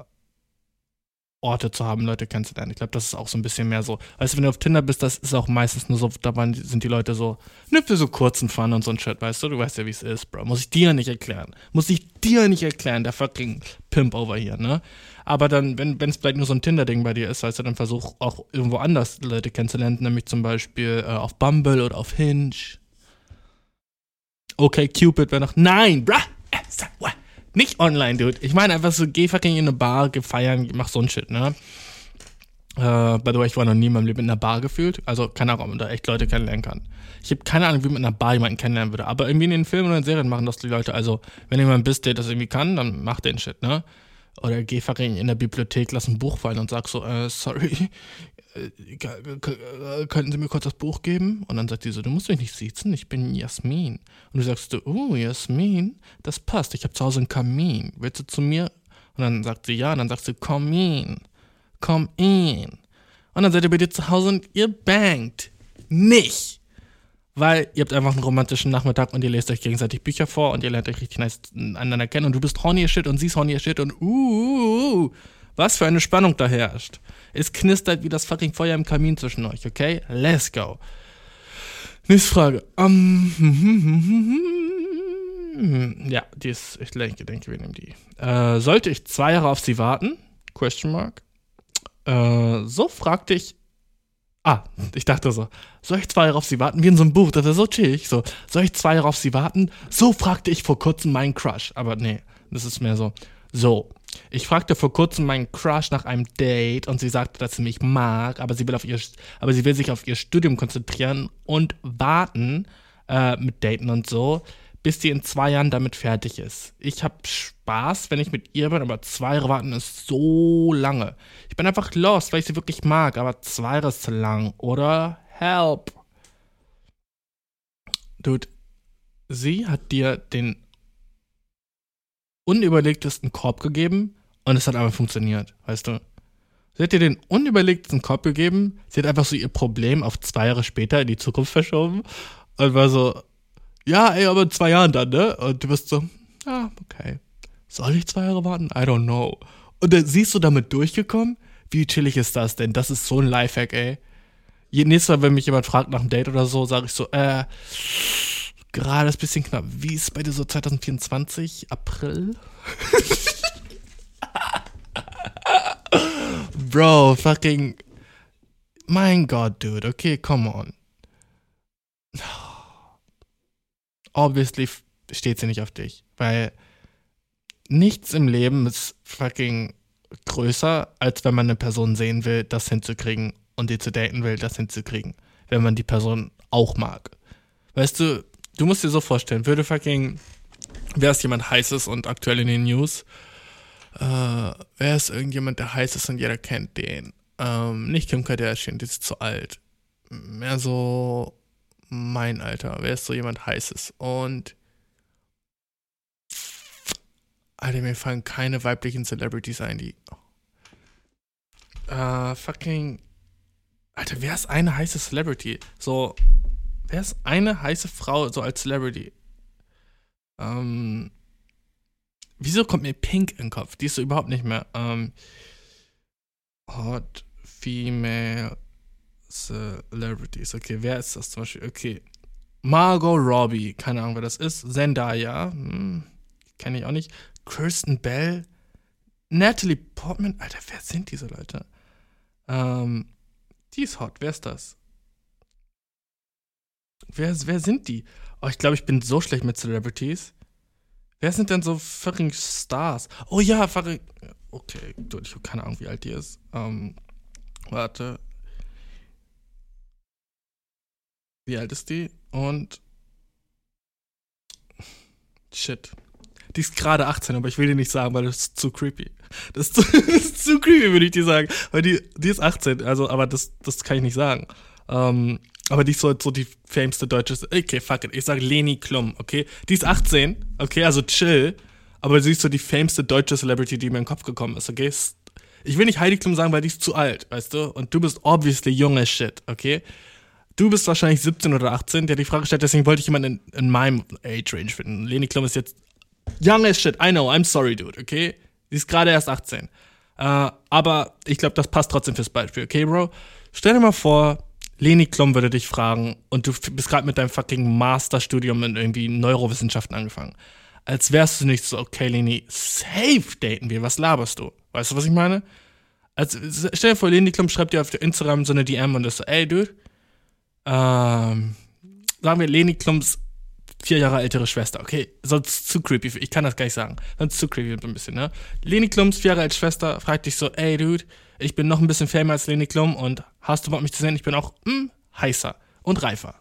Orte zu haben, Leute kennenzulernen. Ich glaube, das ist auch so ein bisschen mehr so. Weißt du, wenn du auf Tinder bist, das ist auch meistens nur so, da sind die Leute so, nimm für so kurzen Fun und so ein Shit, weißt du? Du weißt ja, wie es ist, Bro. Muss ich dir nicht erklären. Muss ich dir nicht erklären, der fucking Pimp over hier, ne? Aber dann, wenn es vielleicht nur so ein Tinder-Ding bei dir ist, weißt du, dann versuch auch irgendwo anders Leute kennenzulernen, nämlich zum Beispiel äh, auf Bumble oder auf Hinge. Okay, Cupid wäre noch, nein, bruh, äh, nicht online, dude. Ich meine einfach so, geh fucking in eine Bar, geh feiern, mach so ein Shit, ne? Äh, by the way, ich war noch nie in meinem Leben in einer Bar gefühlt. Also keine Ahnung, ob man da echt Leute kennenlernen kann. Ich habe keine Ahnung, wie man in einer Bar jemanden kennenlernen würde. Aber irgendwie in den Filmen oder in Serien machen das die Leute. Also, wenn jemand bist, der das irgendwie kann, dann mach den Shit, ne? Oder geh fucking in der Bibliothek, lass ein Buch fallen und sag so, äh, sorry, könnten Sie mir kurz das Buch geben? Und dann sagt die so, du musst mich nicht siezen, ich bin Jasmin. Und du sagst du, oh, Jasmin, das passt, ich habe zu Hause einen Kamin. Willst du zu mir? Und dann sagt sie ja, und dann sagst du, komm in, komm in. Und dann seid ihr bei dir zu Hause und ihr bangt. Nicht. Weil ihr habt einfach einen romantischen Nachmittag und ihr lest euch gegenseitig Bücher vor und ihr lernt euch richtig nice einander kennen und du bist horny as shit und sie ist horny as shit und uh, uh, uh, was für eine Spannung da herrscht. Es knistert wie das fucking Feuer im Kamin zwischen euch, okay? Let's go. Nächste Frage. Um, [laughs] ja, die ist, ich denke, denke wir nehmen die. Äh, sollte ich zwei Jahre auf sie warten? Question mark. Äh, so fragte ich. Ah, ich dachte so, soll ich zwei Jahre auf sie warten? Wie in so einem Buch, das ist so chillig. So, soll ich zwei Jahre auf sie warten? So fragte ich vor kurzem meinen Crush. Aber nee, das ist mehr so. So, ich fragte vor kurzem meinen Crush nach einem Date und sie sagte, dass sie mich mag, aber sie will, auf ihr, aber sie will sich auf ihr Studium konzentrieren und warten äh, mit Daten und so, bis sie in zwei Jahren damit fertig ist. Ich habe Spaß, wenn ich mit ihr bin, aber zwei Jahre warten ist so lange. Ich bin einfach lost, weil ich sie wirklich mag, aber zwei Jahre ist zu lang, oder? Help! Dude, sie hat dir den unüberlegtesten Korb gegeben und es hat einfach funktioniert, weißt du? Sie hat dir den unüberlegtesten Korb gegeben, sie hat einfach so ihr Problem auf zwei Jahre später in die Zukunft verschoben und war so, ja, ey, aber in zwei Jahren dann, ne? Und du bist so, ja, okay. Soll ich zwei Jahre warten? I don't know. Und dann siehst du damit durchgekommen? Wie chillig ist das denn? Das ist so ein Lifehack, ey. Nächstes Mal, wenn mich jemand fragt nach einem Date oder so, sage ich so, äh, gerade ist ein bisschen knapp. Wie ist es bei dir so 2024? April? [laughs] Bro, fucking. Mein Gott, dude. Okay, come on. [sighs] Obviously steht sie nicht auf dich, weil nichts im Leben ist fucking größer, als wenn man eine Person sehen will, das hinzukriegen und die zu daten will, das hinzukriegen, wenn man die Person auch mag. Weißt du, du musst dir so vorstellen, würde fucking, wer ist jemand heißes und aktuell in den News? Äh, wer ist irgendjemand, der heiß ist und jeder kennt den? Ähm, nicht Kim Kardashian, die ist zu alt. Mehr so mein Alter. Wer ist so jemand heißes? Und Alter, mir fallen keine weiblichen Celebrities ein, die. Äh, fucking. Alter, wer ist eine heiße Celebrity? So, Wer ist eine heiße Frau so als Celebrity? Ähm, wieso kommt mir Pink in den Kopf? Die ist so überhaupt nicht mehr. Ähm, Hot Female Celebrities. Okay, wer ist das zum Beispiel? Okay. Margot Robbie. Keine Ahnung, wer das ist. Zendaya. Hm, Kenne ich auch nicht. Kirsten Bell. Natalie Portman. Alter, wer sind diese Leute? Ähm, die ist hot. Wer ist das? Wer, wer sind die? Oh, ich glaube, ich bin so schlecht mit Celebrities. Wer sind denn so fucking Stars? Oh ja, fucking. Okay, ich habe keine Ahnung, wie alt die ist. Ähm, warte. Wie alt ist die? Und. Shit. Die ist gerade 18, aber ich will dir nicht sagen, weil das ist zu creepy. Das ist zu, [laughs] das ist zu creepy, würde ich dir sagen. Weil die, die ist 18, also, aber das, das kann ich nicht sagen. Ähm, aber die ist so, so die fameste deutsche. Okay, fuck it. Ich sage Leni Klum, okay? Die ist 18, okay, also chill. Aber sie ist so die fameste deutsche Celebrity, die mir in den Kopf gekommen ist, okay? Ich will nicht Heidi Klum sagen, weil die ist zu alt, weißt du? Und du bist obviously junge Shit, okay? Du bist wahrscheinlich 17 oder 18, der die Frage stellt, deswegen wollte ich jemanden in, in meinem Age Range finden. Leni Klum ist jetzt young as shit. I know, I'm sorry, dude, okay? Sie ist gerade erst 18. Uh, äh, aber ich glaube, das passt trotzdem fürs Beispiel, okay, Bro? Stell dir mal vor, Leni Klum würde dich fragen und du bist gerade mit deinem fucking Masterstudium in irgendwie Neurowissenschaften angefangen. Als wärst du nicht so, okay, Leni, safe daten wir, was laberst du? Weißt du, was ich meine? Also, stell dir vor, Leni Klum schreibt dir auf Instagram so eine DM und ist so, ey, Dude, ähm, sagen wir Leni Klums vier Jahre ältere Schwester, okay, sonst zu creepy, ich kann das gar nicht sagen, sonst zu creepy ein bisschen, ne? Leni Klums vier Jahre ältere Schwester fragt dich so, ey, Dude, ich bin noch ein bisschen famer als Leni Klum und hast du Bock mich zu sehen? Ich bin auch hm, heißer und reifer.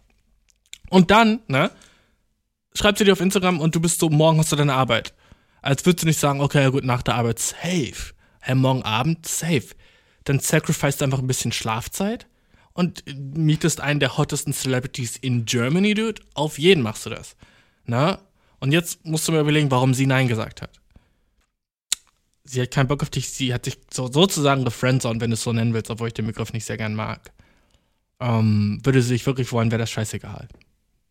Und dann, ne, schreibt sie dir auf Instagram und du bist so, morgen hast du deine Arbeit. Als würdest du nicht sagen, okay, gut, nach der Arbeit safe. Hey, morgen Abend safe. Dann sacrifice einfach ein bisschen Schlafzeit und mietest einen der hottesten Celebrities in Germany, dude. Auf jeden machst du das. Na? Und jetzt musst du mir überlegen, warum sie Nein gesagt hat sie hat keinen Bock auf dich, sie hat sich so, sozusagen gefriendzoned, wenn du es so nennen willst, obwohl ich den Begriff nicht sehr gern mag. Ähm, würde sie sich wirklich wollen, wäre das scheißegal.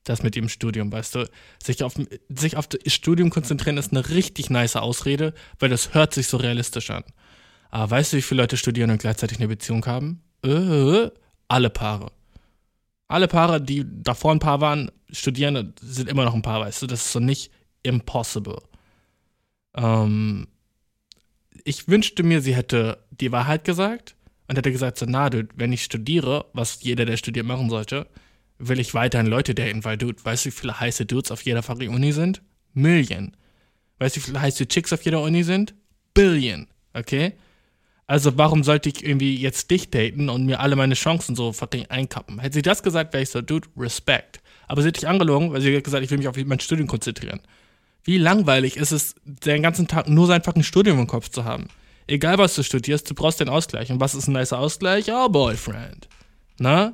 Das mit ihrem Studium, weißt du. Sich auf, sich auf das Studium konzentrieren ist eine richtig nice Ausrede, weil das hört sich so realistisch an. Aber weißt du, wie viele Leute studieren und gleichzeitig eine Beziehung haben? Äh, alle Paare. Alle Paare, die davor ein Paar waren, studieren, sind immer noch ein Paar, weißt du. Das ist so nicht impossible. Ähm, ich wünschte mir, sie hätte die Wahrheit gesagt und hätte gesagt, so, na, dude, wenn ich studiere, was jeder, der studiert, machen sollte, will ich weiterhin Leute daten, weil, dude, weißt du, wie viele heiße Dudes auf jeder fucking Uni sind? Million. Weißt du, wie viele heiße Chicks auf jeder Uni sind? Billion. Okay? Also, warum sollte ich irgendwie jetzt dich daten und mir alle meine Chancen so fucking einkappen? Hätte sie das gesagt, wäre ich so, dude, Respekt. Aber sie hat dich angelogen, weil sie hat gesagt, ich will mich auf mein Studium konzentrieren. Wie langweilig ist es, den ganzen Tag nur sein fucking Studium im Kopf zu haben. Egal, was du studierst, du brauchst den Ausgleich. Und was ist ein nicer Ausgleich? Oh, Boyfriend. Na?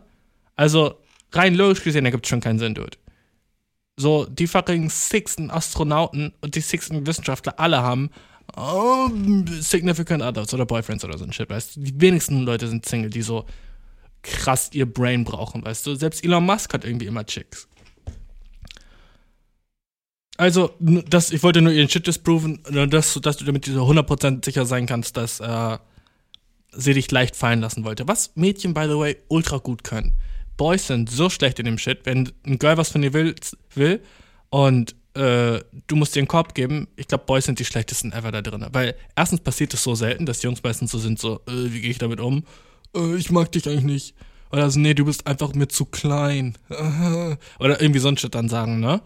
Also, rein logisch gesehen, da gibt es schon keinen Sinn, Dude. So, die fucking sixten Astronauten und die sixten Wissenschaftler alle haben oh, Significant Others oder Boyfriends oder so ein Shit, weißt du? Die wenigsten Leute sind Single, die so krass ihr Brain brauchen, weißt du? Selbst Elon Musk hat irgendwie immer Chicks. Also, das, ich wollte nur ihren Shit disproven, dass, dass du damit 100% sicher sein kannst, dass äh, sie dich leicht fallen lassen wollte. Was Mädchen, by the way, ultra gut können. Boys sind so schlecht in dem Shit, wenn ein Girl was von dir will, will und äh, du musst dir einen Korb geben, ich glaube, Boys sind die schlechtesten ever da drin. Weil erstens passiert es so selten, dass Jungs meistens so sind, so, äh, wie gehe ich damit um? Äh, ich mag dich eigentlich nicht. Oder so, nee, du bist einfach mir zu klein. [laughs] Oder irgendwie so ein Shit dann sagen, ne?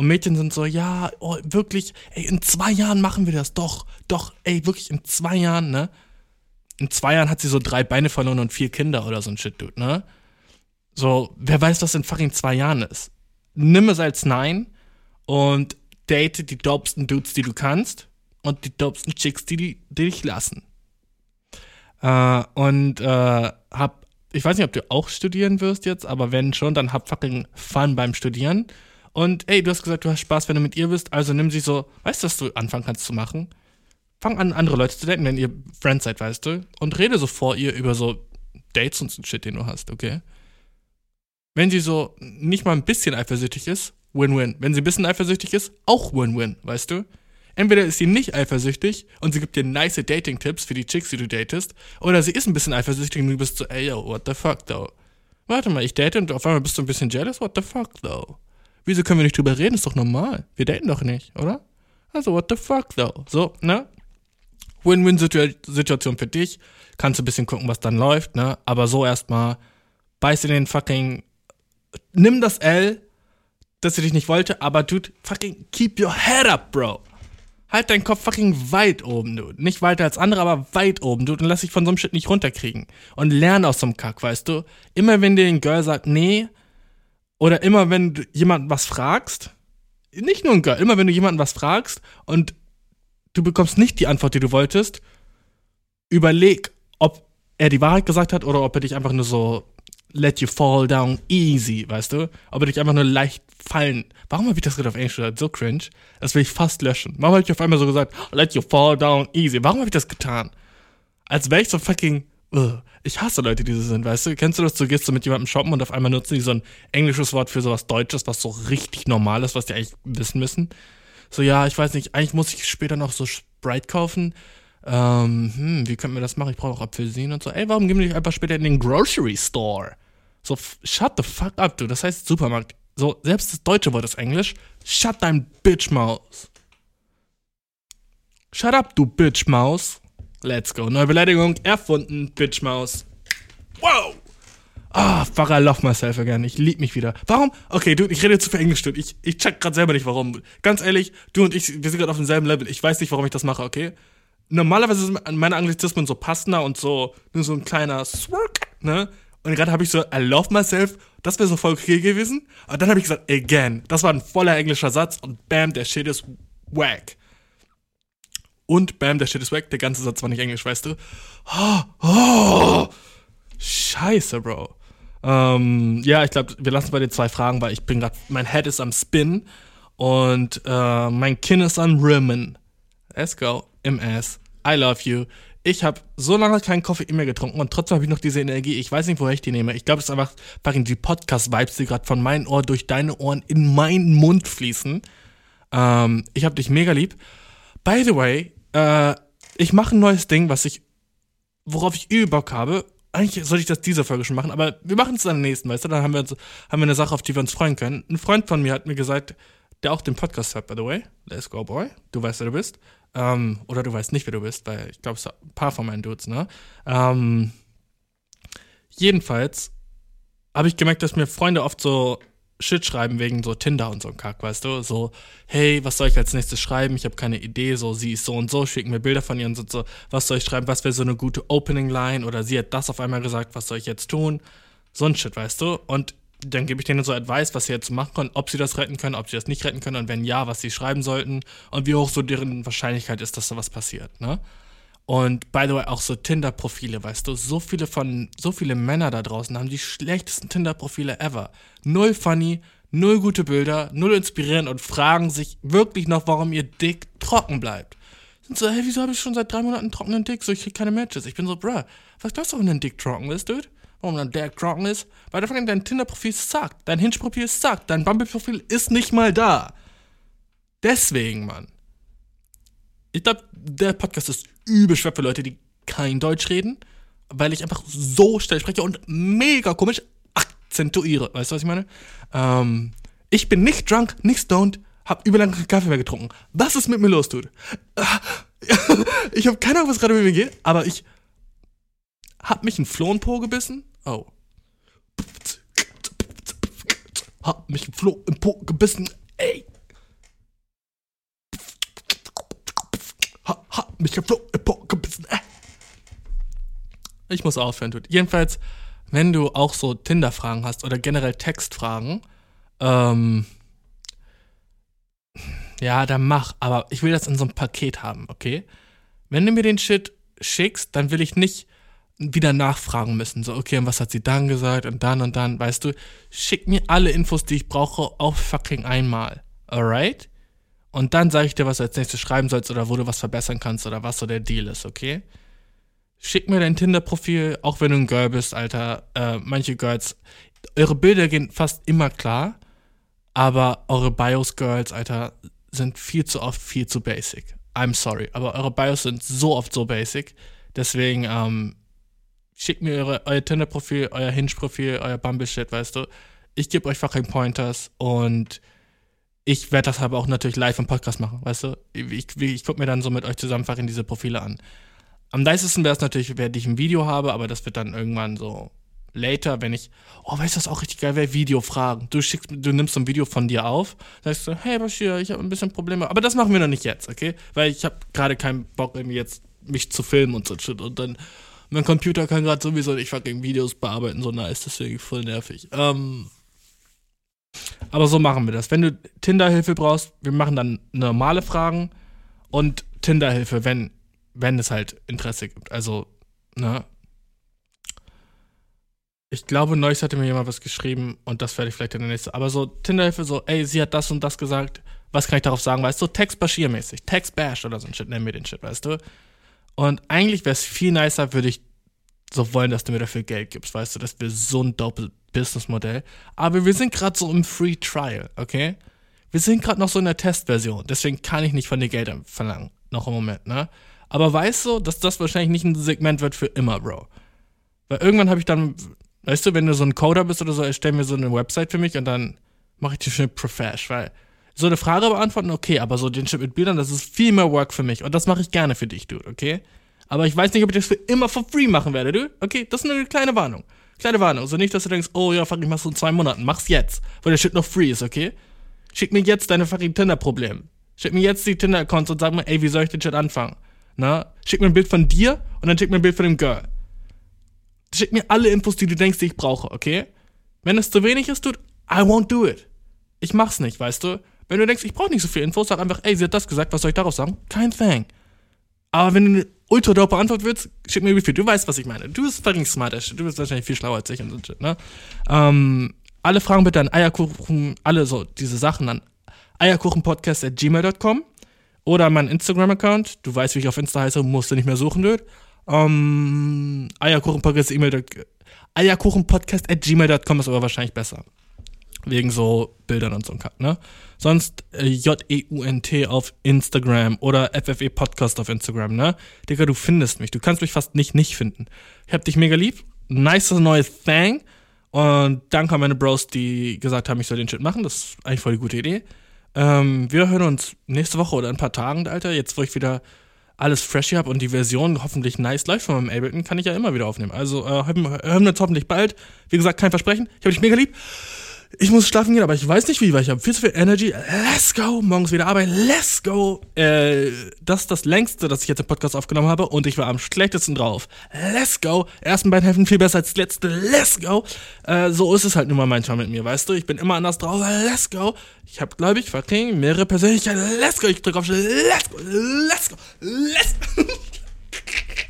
Und Mädchen sind so, ja, oh, wirklich, ey, in zwei Jahren machen wir das, doch, doch, ey, wirklich in zwei Jahren, ne? In zwei Jahren hat sie so drei Beine verloren und vier Kinder oder so ein Shit, dude, ne? So, wer weiß, was in fucking zwei Jahren ist. Nimm es als Nein und date die dopsten Dudes, die du kannst und die dopsten Chicks, die, die, die dich lassen. Äh, und äh, hab, ich weiß nicht, ob du auch studieren wirst jetzt, aber wenn schon, dann hab fucking Fun beim Studieren und ey, du hast gesagt, du hast Spaß, wenn du mit ihr bist, also nimm sie so, weißt du, was du anfangen kannst zu machen? Fang an, andere Leute zu daten, wenn ihr Friends seid, weißt du? Und rede so vor ihr über so Dates und so Shit, den du hast, okay? Wenn sie so nicht mal ein bisschen eifersüchtig ist, Win-Win. Wenn sie ein bisschen eifersüchtig ist, auch Win-Win, weißt du? Entweder ist sie nicht eifersüchtig und sie gibt dir nice Dating-Tipps für die Chicks, die du datest, oder sie ist ein bisschen eifersüchtig und du bist so, ey, yo, what the fuck, though? Warte mal, ich date und auf einmal bist du ein bisschen jealous, what the fuck, though? Wieso können wir nicht drüber reden? Ist doch normal. Wir daten doch nicht, oder? Also, what the fuck, though? So, ne? Win-Win-Situation für dich. Kannst du ein bisschen gucken, was dann läuft, ne? Aber so erstmal, beiß in den fucking. Nimm das L, dass sie dich nicht wollte, aber dude, fucking keep your head up, bro. Halt deinen Kopf fucking weit oben, dude. Nicht weiter als andere, aber weit oben, dude. Und lass dich von so einem Shit nicht runterkriegen. Und lern aus so einem Kack, weißt du? Immer wenn dir ein Girl sagt, nee, oder immer wenn du jemanden was fragst, nicht nur ein Girl, immer wenn du jemanden was fragst und du bekommst nicht die Antwort, die du wolltest, überleg, ob er die Wahrheit gesagt hat oder ob er dich einfach nur so let you fall down easy, weißt du? Ob er dich einfach nur leicht fallen. Warum habe ich das gerade auf Englisch gesagt? So cringe. Das will ich fast löschen. Warum habe ich auf einmal so gesagt, let you fall down easy? Warum habe ich das getan? Als wäre ich so fucking. Ich hasse Leute, die so sind, weißt du? Kennst du das? Du gehst so mit jemandem shoppen und auf einmal nutzen die so ein englisches Wort für sowas Deutsches, was so richtig normal ist, was die eigentlich wissen müssen. So, ja, ich weiß nicht, eigentlich muss ich später noch so Sprite kaufen. Ähm, hm, wie könnten wir das machen? Ich brauche auch Apfelsinen und so. Ey, warum gehen wir nicht einfach später in den Grocery Store? So, shut the fuck up, du. Das heißt Supermarkt. So, selbst das deutsche Wort ist Englisch. Shut dein Bitch Maus. Shut up, du Bitch Maus. Let's go. Neue Beleidigung erfunden, Bitch Maus. Wow. Ah, fuck, I love myself again. Ich lieb mich wieder. Warum? Okay, du, ich rede zu viel Englisch, du. Ich, ich check gerade selber nicht, warum. Ganz ehrlich, du und ich, wir sind gerade auf demselben Level. Ich weiß nicht, warum ich das mache, okay? Normalerweise sind meine Anglizismen so passender und so, nur so ein kleiner Swerk, ne? Und gerade habe ich so, I love myself, das wäre so voll okay gewesen. Aber dann habe ich gesagt, again. Das war ein voller englischer Satz und bam, der Shit ist wack. Und bam, der Shit ist wack. Der ganze Satz war nicht englisch, weißt du? Oh, oh, scheiße, Bro. Ähm, ja, ich glaube, wir lassen bei den zwei Fragen, weil ich bin gerade, mein Head ist am Spin und äh, mein Kinn ist am Rimmen. Let's go. Im Ass. I love you. Ich habe so lange keinen Kaffee mehr getrunken und trotzdem habe ich noch diese Energie. Ich weiß nicht, woher ich die nehme. Ich glaube, es ist einfach fucking die Podcast-Vibes, die gerade von meinen Ohren durch deine Ohren in meinen Mund fließen. Ähm, ich habe dich mega lieb. By the way, äh, ich mache ein neues Ding, was ich, worauf ich übel Bock habe. Eigentlich sollte ich das diese Folge schon machen, aber wir machen es dann nächsten, weißt du? Dann haben wir, uns, haben wir eine Sache, auf die wir uns freuen können. Ein Freund von mir hat mir gesagt, der auch den Podcast hört, by the way. Let's go, boy. Du weißt, wer du bist. Ähm, oder du weißt nicht, wer du bist, weil ich glaube, es sind ein paar von meinen Dudes, ne? Ähm, jedenfalls habe ich gemerkt, dass mir Freunde oft so Shit schreiben wegen so Tinder und so ein Kack, weißt du? So, hey, was soll ich als nächstes schreiben? Ich habe keine Idee, so, sie ist so und so, schicken mir Bilder von ihr und so, was soll ich schreiben? Was wäre so eine gute Opening-Line? Oder sie hat das auf einmal gesagt, was soll ich jetzt tun? So ein Shit, weißt du? Und dann gebe ich denen so Advice, was sie jetzt machen können, ob sie das retten können, ob sie das nicht retten können und wenn ja, was sie schreiben sollten und wie hoch so deren Wahrscheinlichkeit ist, dass da was passiert, ne? Und by the way, auch so Tinder-Profile, weißt du, so viele von, so viele Männer da draußen haben die schlechtesten Tinder-Profile ever. Null funny, null gute Bilder, null inspirierend und fragen sich wirklich noch, warum ihr Dick trocken bleibt. Sind so, hey, wieso habe ich schon seit drei Monaten trockenen Dick? So, ich krieg keine Matches. Ich bin so, bruh, was glaubst du, wenn dein Dick trocken ist, dude? warum dann der trocken ist, weil davon dein Tinder-Profil sagt, dein Hinge-Profil sagt, dein Bumble-Profil ist nicht mal da. Deswegen, Mann. Ich glaube, der Podcast ist übel schwer für Leute, die kein Deutsch reden, weil ich einfach so schnell spreche und mega komisch akzentuiere. Weißt du, was ich meine? Ähm, ich bin nicht drunk, nicht stoned, hab überlang keinen Kaffee mehr getrunken. Was ist mit mir los, Dude? [laughs] Ich habe keine Ahnung, was gerade mit mir geht, aber ich hab mich in Po gebissen Oh. Hat mich ein Floh im Po gebissen. Ey. Mich ein Floh im Po gebissen. Ey. Ich muss aufhören, tut. Jedenfalls, wenn du auch so Tinder-Fragen hast oder generell Textfragen, ähm, ja, dann mach, aber ich will das in so einem Paket haben, okay? Wenn du mir den Shit schickst, dann will ich nicht wieder nachfragen müssen. So, okay, und was hat sie dann gesagt und dann und dann, weißt du, schick mir alle Infos, die ich brauche, auf fucking einmal. Alright? Und dann sage ich dir, was du als nächstes schreiben sollst oder wo du was verbessern kannst oder was so der Deal ist, okay? Schick mir dein Tinder-Profil, auch wenn du ein Girl bist, Alter. Äh, manche Girls, eure Bilder gehen fast immer klar, aber eure Bios-Girls, Alter, sind viel zu oft viel zu basic. I'm sorry, aber eure Bios sind so oft so basic. Deswegen, ähm, schickt mir eure, euer Tinder-Profil, euer Hinge-Profil, euer Bumble-Shit, weißt du. Ich gebe euch fucking Pointers und ich werde das aber auch natürlich live im Podcast machen, weißt du. Ich, ich, ich gucke mir dann so mit euch zusammen fucking diese Profile an. Am nicesten wäre es natürlich, wenn ich ein Video habe, aber das wird dann irgendwann so later, wenn ich, oh, weißt du, was auch richtig geil wäre? Videofragen. Du schickst, du nimmst so ein Video von dir auf, sagst du, hey, Bashir, ich habe ein bisschen Probleme. Aber das machen wir noch nicht jetzt, okay? Weil ich habe gerade keinen Bock, irgendwie jetzt mich zu filmen und so shit. Und dann, mein Computer kann gerade sowieso nicht fucking Videos bearbeiten, so nice, deswegen voll nervig. Ähm, aber so machen wir das. Wenn du Tinder-Hilfe brauchst, wir machen dann normale Fragen und Tinder-Hilfe, wenn, wenn es halt Interesse gibt. Also, ne? Ich glaube, neulich hatte mir jemand was geschrieben und das werde ich vielleicht in der nächsten. Aber so Tinder-Hilfe, so, ey, sie hat das und das gesagt, was kann ich darauf sagen, weißt du? Text-Bashir-mäßig, Text-Bash oder so ein Shit, nennen wir den Shit, weißt du? Und eigentlich wäre es viel nicer, würde ich so wollen, dass du mir dafür Geld gibst, weißt du? Das wäre so ein Doppel-Business-Modell. Aber wir sind gerade so im Free Trial, okay? Wir sind gerade noch so in der Testversion, deswegen kann ich nicht von dir Geld verlangen. Noch im Moment, ne? Aber weißt du, dass das wahrscheinlich nicht ein Segment wird für immer, Bro. Weil irgendwann habe ich dann, weißt du, wenn du so ein Coder bist oder so, erstell mir so eine Website für mich und dann mache ich die schön profesh, weil so eine Frage beantworten, okay, aber so den Chip mit Bildern, das ist viel mehr Work für mich und das mache ich gerne für dich, Dude, okay? Aber ich weiß nicht, ob ich das für immer for free machen werde, du? Okay, das ist eine kleine Warnung. Kleine Warnung. So nicht, dass du denkst, oh ja, fuck, ich mach's in zwei Monaten. Mach's jetzt, weil der Shit noch free ist, okay? Schick mir jetzt deine fucking Tinder-Probleme. Schick mir jetzt die Tinder-Accounts und sag mir, ey, wie soll ich den Shit anfangen? Na? Schick mir ein Bild von dir und dann schick mir ein Bild von dem Girl. Schick mir alle Infos, die du denkst, die ich brauche, okay? Wenn es zu wenig ist, dude, I won't do it. Ich mach's nicht, weißt du? Wenn du denkst, ich brauche nicht so viel Infos, sag einfach, ey, sie hat das gesagt, was soll ich darauf sagen? Kein Thing. Aber wenn du ultra dope Antwort willst, schick mir wie viel. Du weißt, was ich meine. Du bist fucking smart, du bist wahrscheinlich viel schlauer als ich und so shit, ne? Ähm, alle Fragen bitte an Eierkuchen, alle so diese Sachen an eierkuchenpodcast.gmail.com oder mein Instagram-Account. Du weißt, wie ich auf Insta heiße, musst du nicht mehr suchen, dude. Ähm, Eierkuchenpodcast.gmail.com Eierkuchenpodcast.gmail.com ist aber wahrscheinlich besser. Wegen so Bildern und so ein Cut, ne? Sonst äh, J-E-U-N-T auf Instagram oder FFE Podcast auf Instagram, ne? Digga, du findest mich. Du kannst mich fast nicht nicht finden. Ich hab dich mega lieb. Nice neues Thing. Und danke an meine Bros, die gesagt haben, ich soll den Shit machen. Das ist eigentlich voll die gute Idee. Ähm, wir hören uns nächste Woche oder in ein paar Tagen, Alter. Jetzt, wo ich wieder alles fresh hier habe und die Version hoffentlich nice läuft von meinem Ableton, kann ich ja immer wieder aufnehmen. Also äh, hören wir uns hoffentlich bald. Wie gesagt, kein Versprechen. Ich habe dich mega lieb. Ich muss schlafen gehen, aber ich weiß nicht wie, weil ich habe viel zu viel Energy. Let's go. Morgens wieder arbeiten. Let's go. Äh, das ist das längste, das ich jetzt im Podcast aufgenommen habe und ich war am schlechtesten drauf. Let's go. Ersten beiden Hälften viel besser als letzte. Let's go. Äh, so ist es halt nun mal manchmal mit mir, weißt du? Ich bin immer anders drauf. Let's go. Ich habe, glaube ich, fucking mehrere Persönlichkeiten. Let's go. Ich drücke auf Let's go. Let's go. Let's go. [laughs]